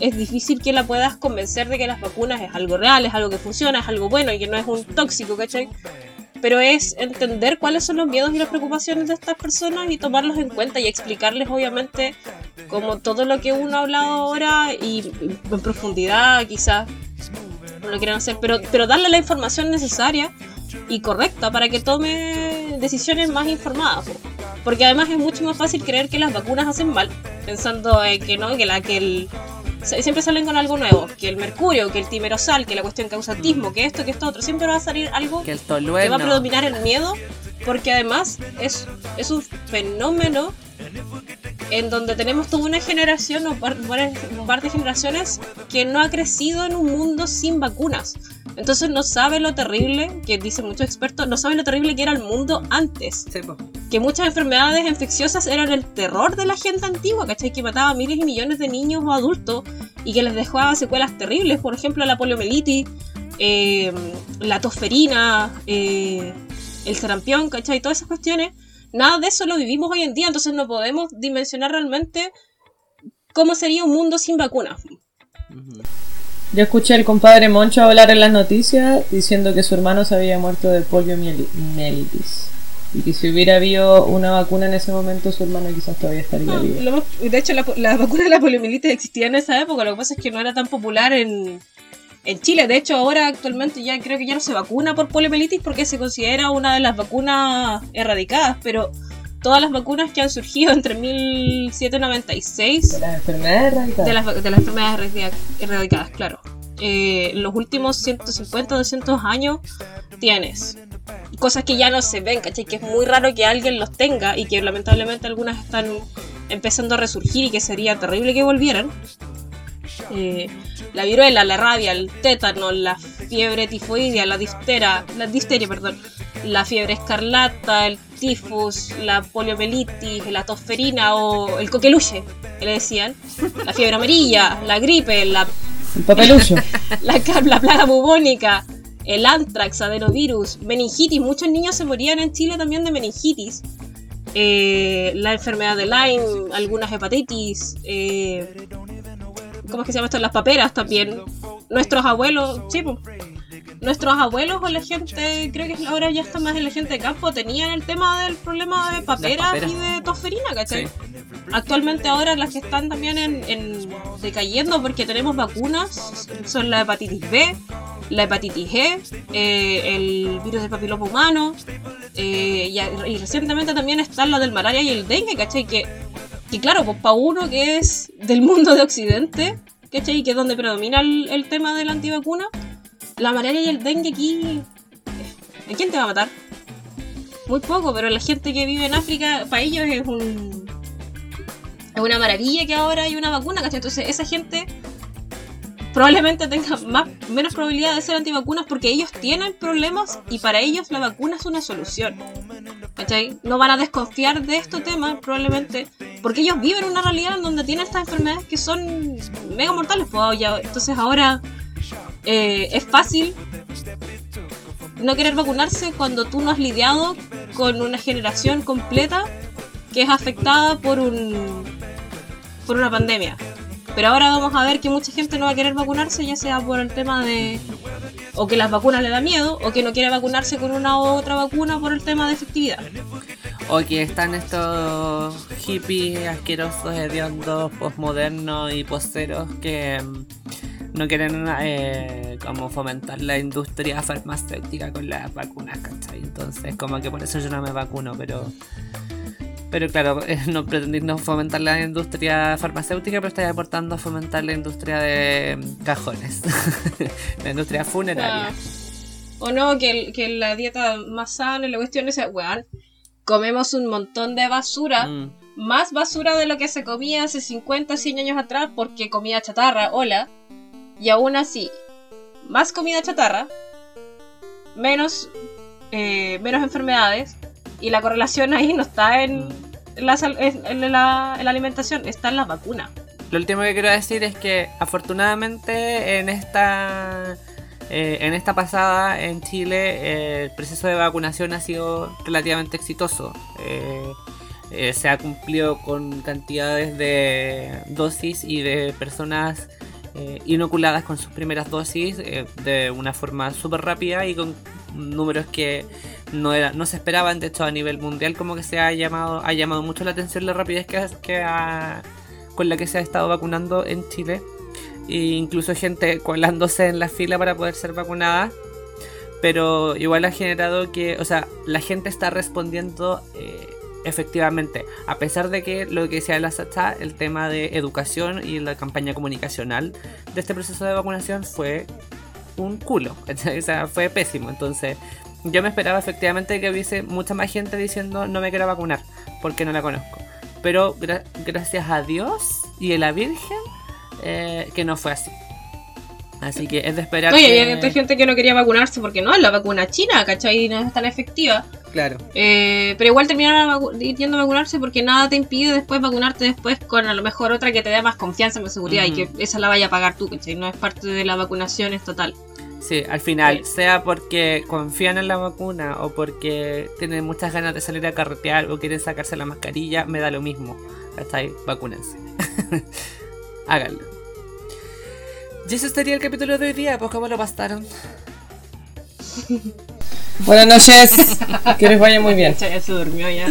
[SPEAKER 2] es difícil que la puedas convencer de que las vacunas es algo real, es algo que funciona, es algo bueno y que no es un tóxico, ¿cachai? Pero es entender cuáles son los miedos y las preocupaciones de estas personas y tomarlos en cuenta y explicarles obviamente como todo lo que uno ha hablado ahora y en profundidad quizás no lo quieran hacer, pero, pero darle la información necesaria y correcta para que tome decisiones más informadas. Porque además es mucho más fácil creer que las vacunas hacen mal, pensando en que no, que la que el siempre salen con algo nuevo, que el mercurio, que el timerosal, que la cuestión causatismo, que esto, que esto otro, siempre va a salir algo
[SPEAKER 1] que,
[SPEAKER 2] va a predominar el miedo, porque además es, es un fenómeno en donde tenemos toda una generación o un par de generaciones que no ha crecido en un mundo sin vacunas. Entonces no sabe lo terrible, que dicen muchos expertos, no sabe lo terrible que era el mundo antes. que muchas enfermedades infecciosas eran el terror de la gente antigua, ¿cachai? Que mataba a miles y millones de niños o adultos y que les dejaba secuelas terribles. Por ejemplo, la poliomielitis, eh, la tosferina, eh, el sarampión, ¿cachai? Todas esas cuestiones Nada de eso lo vivimos hoy en día, entonces no podemos dimensionar realmente cómo sería un mundo sin vacunas.
[SPEAKER 3] Yo escuché al compadre Moncho hablar en las noticias diciendo que su hermano se había muerto de poliomielitis. Y que si hubiera habido una vacuna en ese momento, su hermano quizás todavía estaría vivo.
[SPEAKER 2] de hecho, la, la, vacuna de la poliomielitis existía en esa época, lo que pasa es que no era tan popular en, en Chile. De hecho, ahora actualmente ya creo que ya no se vacuna por poliomielitis porque se considera una de las vacunas erradicadas, pero todas las vacunas que han surgido entre 1796
[SPEAKER 3] de las enfermedades erradicadas,
[SPEAKER 2] de las, de las enfermedades erradicadas, claro. Eh, los últimos 150 200 años tienes cosas que ya no se ven, ¿cachai? Que es muy raro que alguien los tenga y que lamentablemente algunas están empezando a resurgir y que sería terrible que volvieran. Eh, la viruela, la rabia, el tétano, la fiebre tifoidea, la diftera, la difteria, perdón, la fiebre escarlata, el tifus, la poliomielitis, la tosferina o el coqueluche, que le decían, la fiebre amarilla, la gripe, la
[SPEAKER 3] el papelucho,
[SPEAKER 2] la, la plaga bubónica, el antrax, adenovirus, meningitis. Muchos niños se morían en Chile también de meningitis. eh, la enfermedad de Lyme, algunas hepatitis, eh, ¿cómo es que se llama esto? Las paperas también. Nuestros abuelos, sí, pues, nuestros abuelos o la gente, creo que ahora ya está más en la gente de campo, tenían el tema del problema de paperas, y de tosferina, ¿cachai? Actualmente ahora las que están también en, decayendo porque tenemos vacunas son la hepatitis B, la hepatitis G, eh, el virus del papiloma humano eh, y, recientemente también están la del malaria y el dengue, ¿cachai? Que, que claro, pues para uno que es del mundo de Occidente, ¿cachai? Que es donde predomina el, tema de la antivacuna, la malaria y el dengue aquí... ¿A quién te va a matar? Muy poco, pero la gente que vive en África, para ellos es un... Es una maravilla que ahora hay una vacuna, ¿cachai? Entonces esa gente probablemente tenga más, menos probabilidad de ser antivacunas porque ellos tienen problemas y para ellos la vacuna es una solución. No van a desconfiar de este tema probablemente porque ellos viven una realidad en donde tienen estas enfermedades que son mega mortales. Pues, entonces ahora eh, es fácil no querer vacunarse cuando tú no has lidiado con una generación completa que es afectada por un por una pandemia. Pero ahora vamos a ver que mucha gente no va a querer vacunarse, ya sea por el tema de o que las vacunas le da miedo, o que no quiere vacunarse con una u otra vacuna por el tema de efectividad.
[SPEAKER 1] O que están estos hippies asquerosos, hediondos, postmodernos y posteros que no quieren eh, como fomentar la industria farmacéutica con las vacunas, ¿cachai? Entonces, como que por eso yo no me vacuno, pero. Pero claro, no pretendís no fomentar la industria farmacéutica, pero estáis aportando a fomentar la industria de cajones, la industria funeraria. Ah.
[SPEAKER 2] O no, que, que la dieta más sana, la cuestión es, weón, comemos un montón de basura. Mm. Más basura de lo que se comía hace 50, 100 años atrás porque comía chatarra, hola. Y aún así, más comida chatarra, menos, eh, menos enfermedades, y la correlación ahí no está en, la, en, la, alimentación, está en la vacuna.
[SPEAKER 1] Lo último que quiero decir es que afortunadamente en esta eh, en esta pasada en Chile eh, el proceso de vacunación ha sido relativamente exitoso. se ha cumplido con cantidades de dosis y de personas eh, inoculadas con sus primeras dosis eh, de una forma súper rápida y con números que no, era, no se esperaban, de hecho a nivel mundial como que se ha llamado, ha llamado mucho la atención la rapidez que, que con la que se ha estado vacunando en Chile. E incluso gente colándose en la fila para poder ser vacunada. Pero igual ha generado que, o sea, la gente está respondiendo eh, efectivamente, a pesar de que lo que decía la Sacha, el tema de educación y la campaña comunicacional de este proceso de vacunación fue un culo, o sea, fue pésimo. Entonces, yo me esperaba efectivamente que hubiese mucha más gente diciendo no me quiero vacunar porque no la conozco. Pero gracias a Dios y a la Virgen, eh, que no fue así. Así que es de esperar.
[SPEAKER 2] Oye, que... hay gente que no quería vacunarse porque no, la vacuna china, ¿cachai? No es tan efectiva.
[SPEAKER 1] Claro.
[SPEAKER 2] Eh, pero igual terminaron yendo a vacunarse porque nada te impide después vacunarte después con a lo mejor otra que te dé más confianza, más seguridad y que esa la vaya a pagar tú, ¿cachai? No es parte de la vacunación, es total.
[SPEAKER 1] Sí, al final, sea porque confían en la vacuna o porque tienen muchas ganas de salir a carretear o quieren sacarse la mascarilla, me da lo mismo. ¿Cachai? Vacúnense. Háganlo. Y ese sería el capítulo de hoy día, pues cómo lo pasaron.
[SPEAKER 3] Buenas noches, que les vaya muy bien.
[SPEAKER 2] Ya se durmió ya.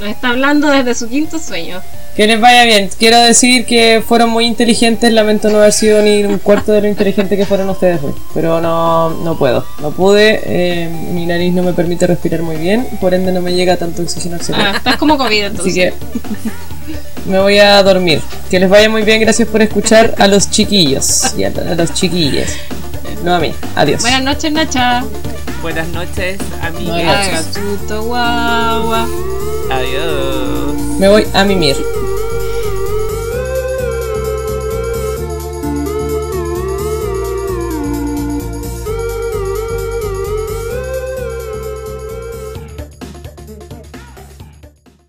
[SPEAKER 2] Nos está hablando desde su quinto sueño.
[SPEAKER 3] Que les vaya bien. Quiero decir que fueron muy inteligentes. Lamento no haber sido ni un cuarto de lo inteligente que fueron ustedes hoy. Pero no, no puedo. No pude. Eh, mi nariz no me permite respirar muy bien. Por ende no me llega tanto oxígeno al
[SPEAKER 2] Ah, estás como COVID entonces.
[SPEAKER 3] Así que me voy a dormir. Que les vaya muy bien. Gracias por escuchar a los chiquillos y a, los chiquillos. No a mí. Adiós.
[SPEAKER 2] Buenas noches, Nacha.
[SPEAKER 1] Buenas noches, amigos.
[SPEAKER 2] Adiós.
[SPEAKER 1] Adiós.
[SPEAKER 3] Me voy a mimir.